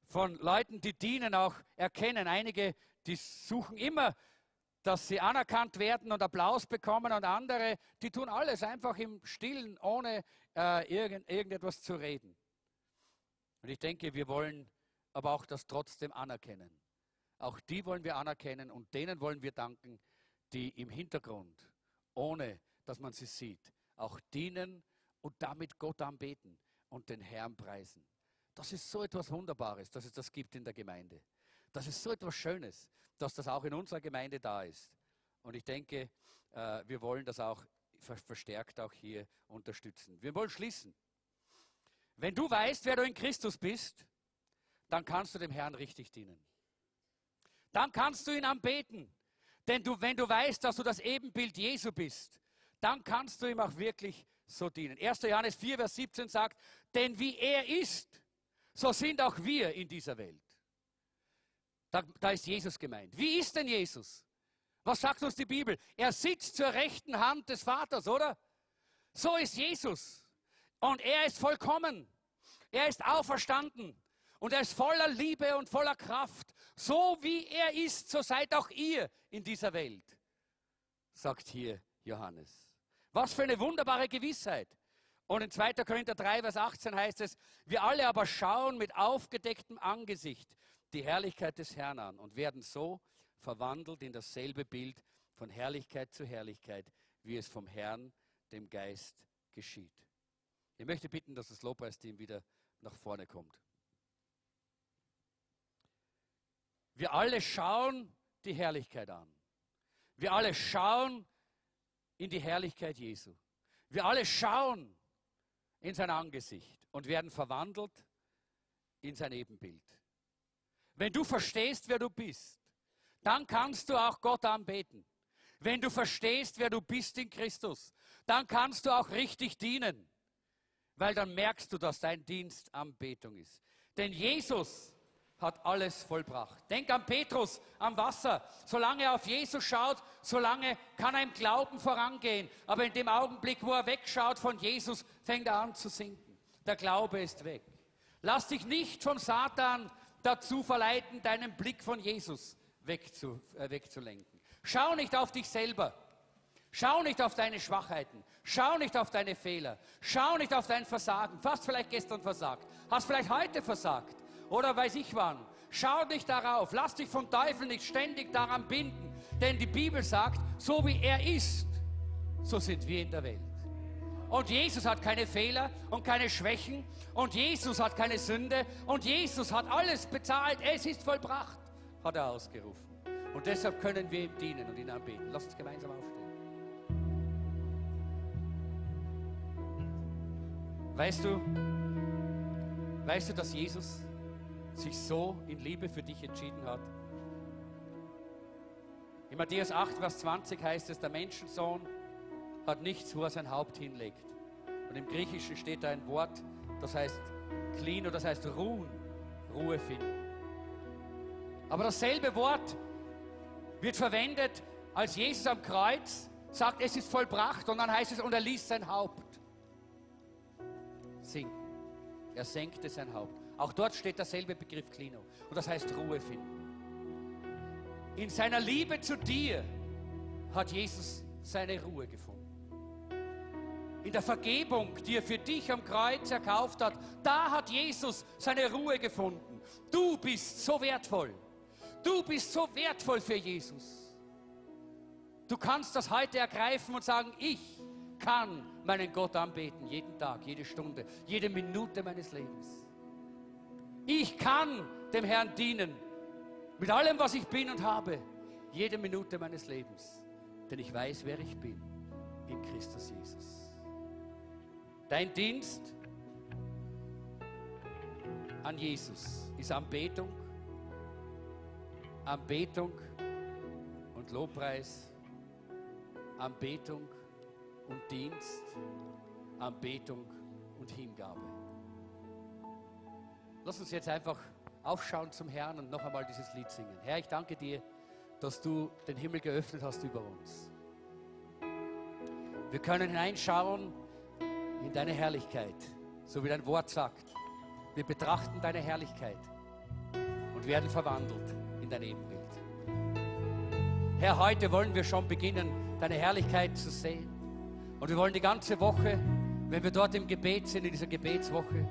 von Leuten, die dienen, auch erkennen. Einige die suchen immer, dass sie anerkannt werden und Applaus bekommen und andere, die tun alles einfach im Stillen, ohne äh, irgend, irgendetwas zu reden. Und ich denke, wir wollen aber auch das trotzdem anerkennen. Auch die wollen wir anerkennen und denen wollen wir danken, die im Hintergrund, ohne dass man sie sieht, auch dienen und damit Gott anbeten und den Herrn preisen. Das ist so etwas Wunderbares, dass es das gibt in der Gemeinde. Das ist so etwas Schönes, dass das auch in unserer Gemeinde da ist. Und ich denke, äh, wir wollen das auch verstärkt auch hier unterstützen. Wir wollen schließen. Wenn du weißt, wer du in Christus bist, dann kannst du dem Herrn richtig dienen. Dann kannst du ihn anbeten. Denn du, wenn du weißt, dass du das Ebenbild Jesu bist, dann kannst du ihm auch wirklich so dienen. 1. Johannes 4, Vers 17 sagt, denn wie er ist, so sind auch wir in dieser Welt. Da, da ist Jesus gemeint. Wie ist denn Jesus? Was sagt uns die Bibel? Er sitzt zur rechten Hand des Vaters, oder? So ist Jesus. Und er ist vollkommen. Er ist auferstanden. Und er ist voller Liebe und voller Kraft. So wie er ist, so seid auch ihr in dieser Welt, sagt hier Johannes. Was für eine wunderbare Gewissheit. Und in 2. Korinther 3, Vers 18 heißt es, wir alle aber schauen mit aufgedecktem Angesicht die Herrlichkeit des Herrn an und werden so verwandelt in dasselbe Bild von Herrlichkeit zu Herrlichkeit, wie es vom Herrn, dem Geist, geschieht. Ich möchte bitten, dass das Lobpreisteam wieder nach vorne kommt. Wir alle schauen die Herrlichkeit an. Wir alle schauen in die Herrlichkeit Jesu. Wir alle schauen in sein Angesicht und werden verwandelt in sein Ebenbild. Wenn du verstehst, wer du bist, dann kannst du auch Gott anbeten. Wenn du verstehst, wer du bist in Christus, dann kannst du auch richtig dienen, weil dann merkst du, dass dein Dienst Anbetung ist. Denn Jesus hat alles vollbracht. Denk an Petrus am Wasser. Solange er auf Jesus schaut, solange kann er im Glauben vorangehen. Aber in dem Augenblick, wo er wegschaut von Jesus, fängt er an zu sinken. Der Glaube ist weg. Lass dich nicht vom Satan dazu verleiten, deinen Blick von Jesus wegzu, äh, wegzulenken. Schau nicht auf dich selber. Schau nicht auf deine Schwachheiten. Schau nicht auf deine Fehler. Schau nicht auf dein Versagen. Fast vielleicht gestern versagt. Hast vielleicht heute versagt. Oder weiß ich wann. Schau nicht darauf. Lass dich vom Teufel nicht ständig daran binden. Denn die Bibel sagt, so wie er ist, so sind wir in der Welt. Und Jesus hat keine Fehler und keine Schwächen. Und Jesus hat keine Sünde. Und Jesus hat alles bezahlt. Es ist vollbracht, hat er ausgerufen. Und deshalb können wir ihm dienen und ihn anbeten. Lass uns gemeinsam aufstehen. Weißt du, weißt du, dass Jesus sich so in Liebe für dich entschieden hat? In Matthäus 8, Vers 20 heißt es, der Menschensohn hat nichts, wo er sein Haupt hinlegt. Und im Griechischen steht da ein Wort, das heißt clean oder das heißt ruhen, Ruhe finden. Aber dasselbe Wort wird verwendet, als Jesus am Kreuz sagt, es ist vollbracht und dann heißt es, und er ließ sein Haupt sinken. Er senkte sein Haupt. Auch dort steht derselbe Begriff Klino und das heißt Ruhe finden. In seiner Liebe zu dir hat Jesus seine Ruhe gefunden. In der Vergebung, die er für dich am Kreuz erkauft hat, da hat Jesus seine Ruhe gefunden. Du bist so wertvoll. Du bist so wertvoll für Jesus. Du kannst das heute ergreifen und sagen, ich kann meinen Gott anbeten, jeden Tag, jede Stunde, jede Minute meines Lebens. Ich kann dem Herrn dienen, mit allem, was ich bin und habe, jede Minute meines Lebens, denn ich weiß, wer ich bin in Christus Jesus. Dein Dienst an Jesus ist Anbetung, Anbetung und Lobpreis, Anbetung und Dienst, Anbetung und Hingabe. Lass uns jetzt einfach aufschauen zum Herrn und noch einmal dieses Lied singen. Herr, ich danke dir, dass du den Himmel geöffnet hast über uns. Wir können hineinschauen in deine Herrlichkeit, so wie dein Wort sagt. Wir betrachten deine Herrlichkeit und werden verwandelt in dein Ebenbild. Herr, heute wollen wir schon beginnen, deine Herrlichkeit zu sehen. Und wir wollen die ganze Woche, wenn wir dort im Gebet sind, in dieser Gebetswoche,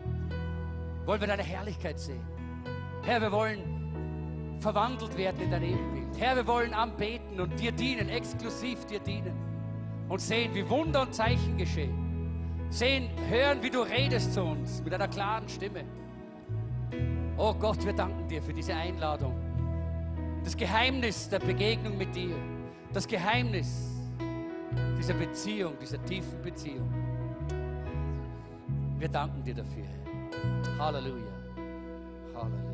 wollen wir deine Herrlichkeit sehen. Herr, wir wollen verwandelt werden in dein Ebenbild. Herr, wir wollen anbeten und dir dienen, exklusiv dir dienen. Und sehen, wie Wunder und Zeichen geschehen. Sehen, hören, wie du redest zu uns mit einer klaren Stimme. Oh Gott, wir danken dir für diese Einladung. Das Geheimnis der Begegnung mit dir. Das Geheimnis dieser Beziehung, dieser tiefen Beziehung. Wir danken dir dafür. Halleluja. Halleluja.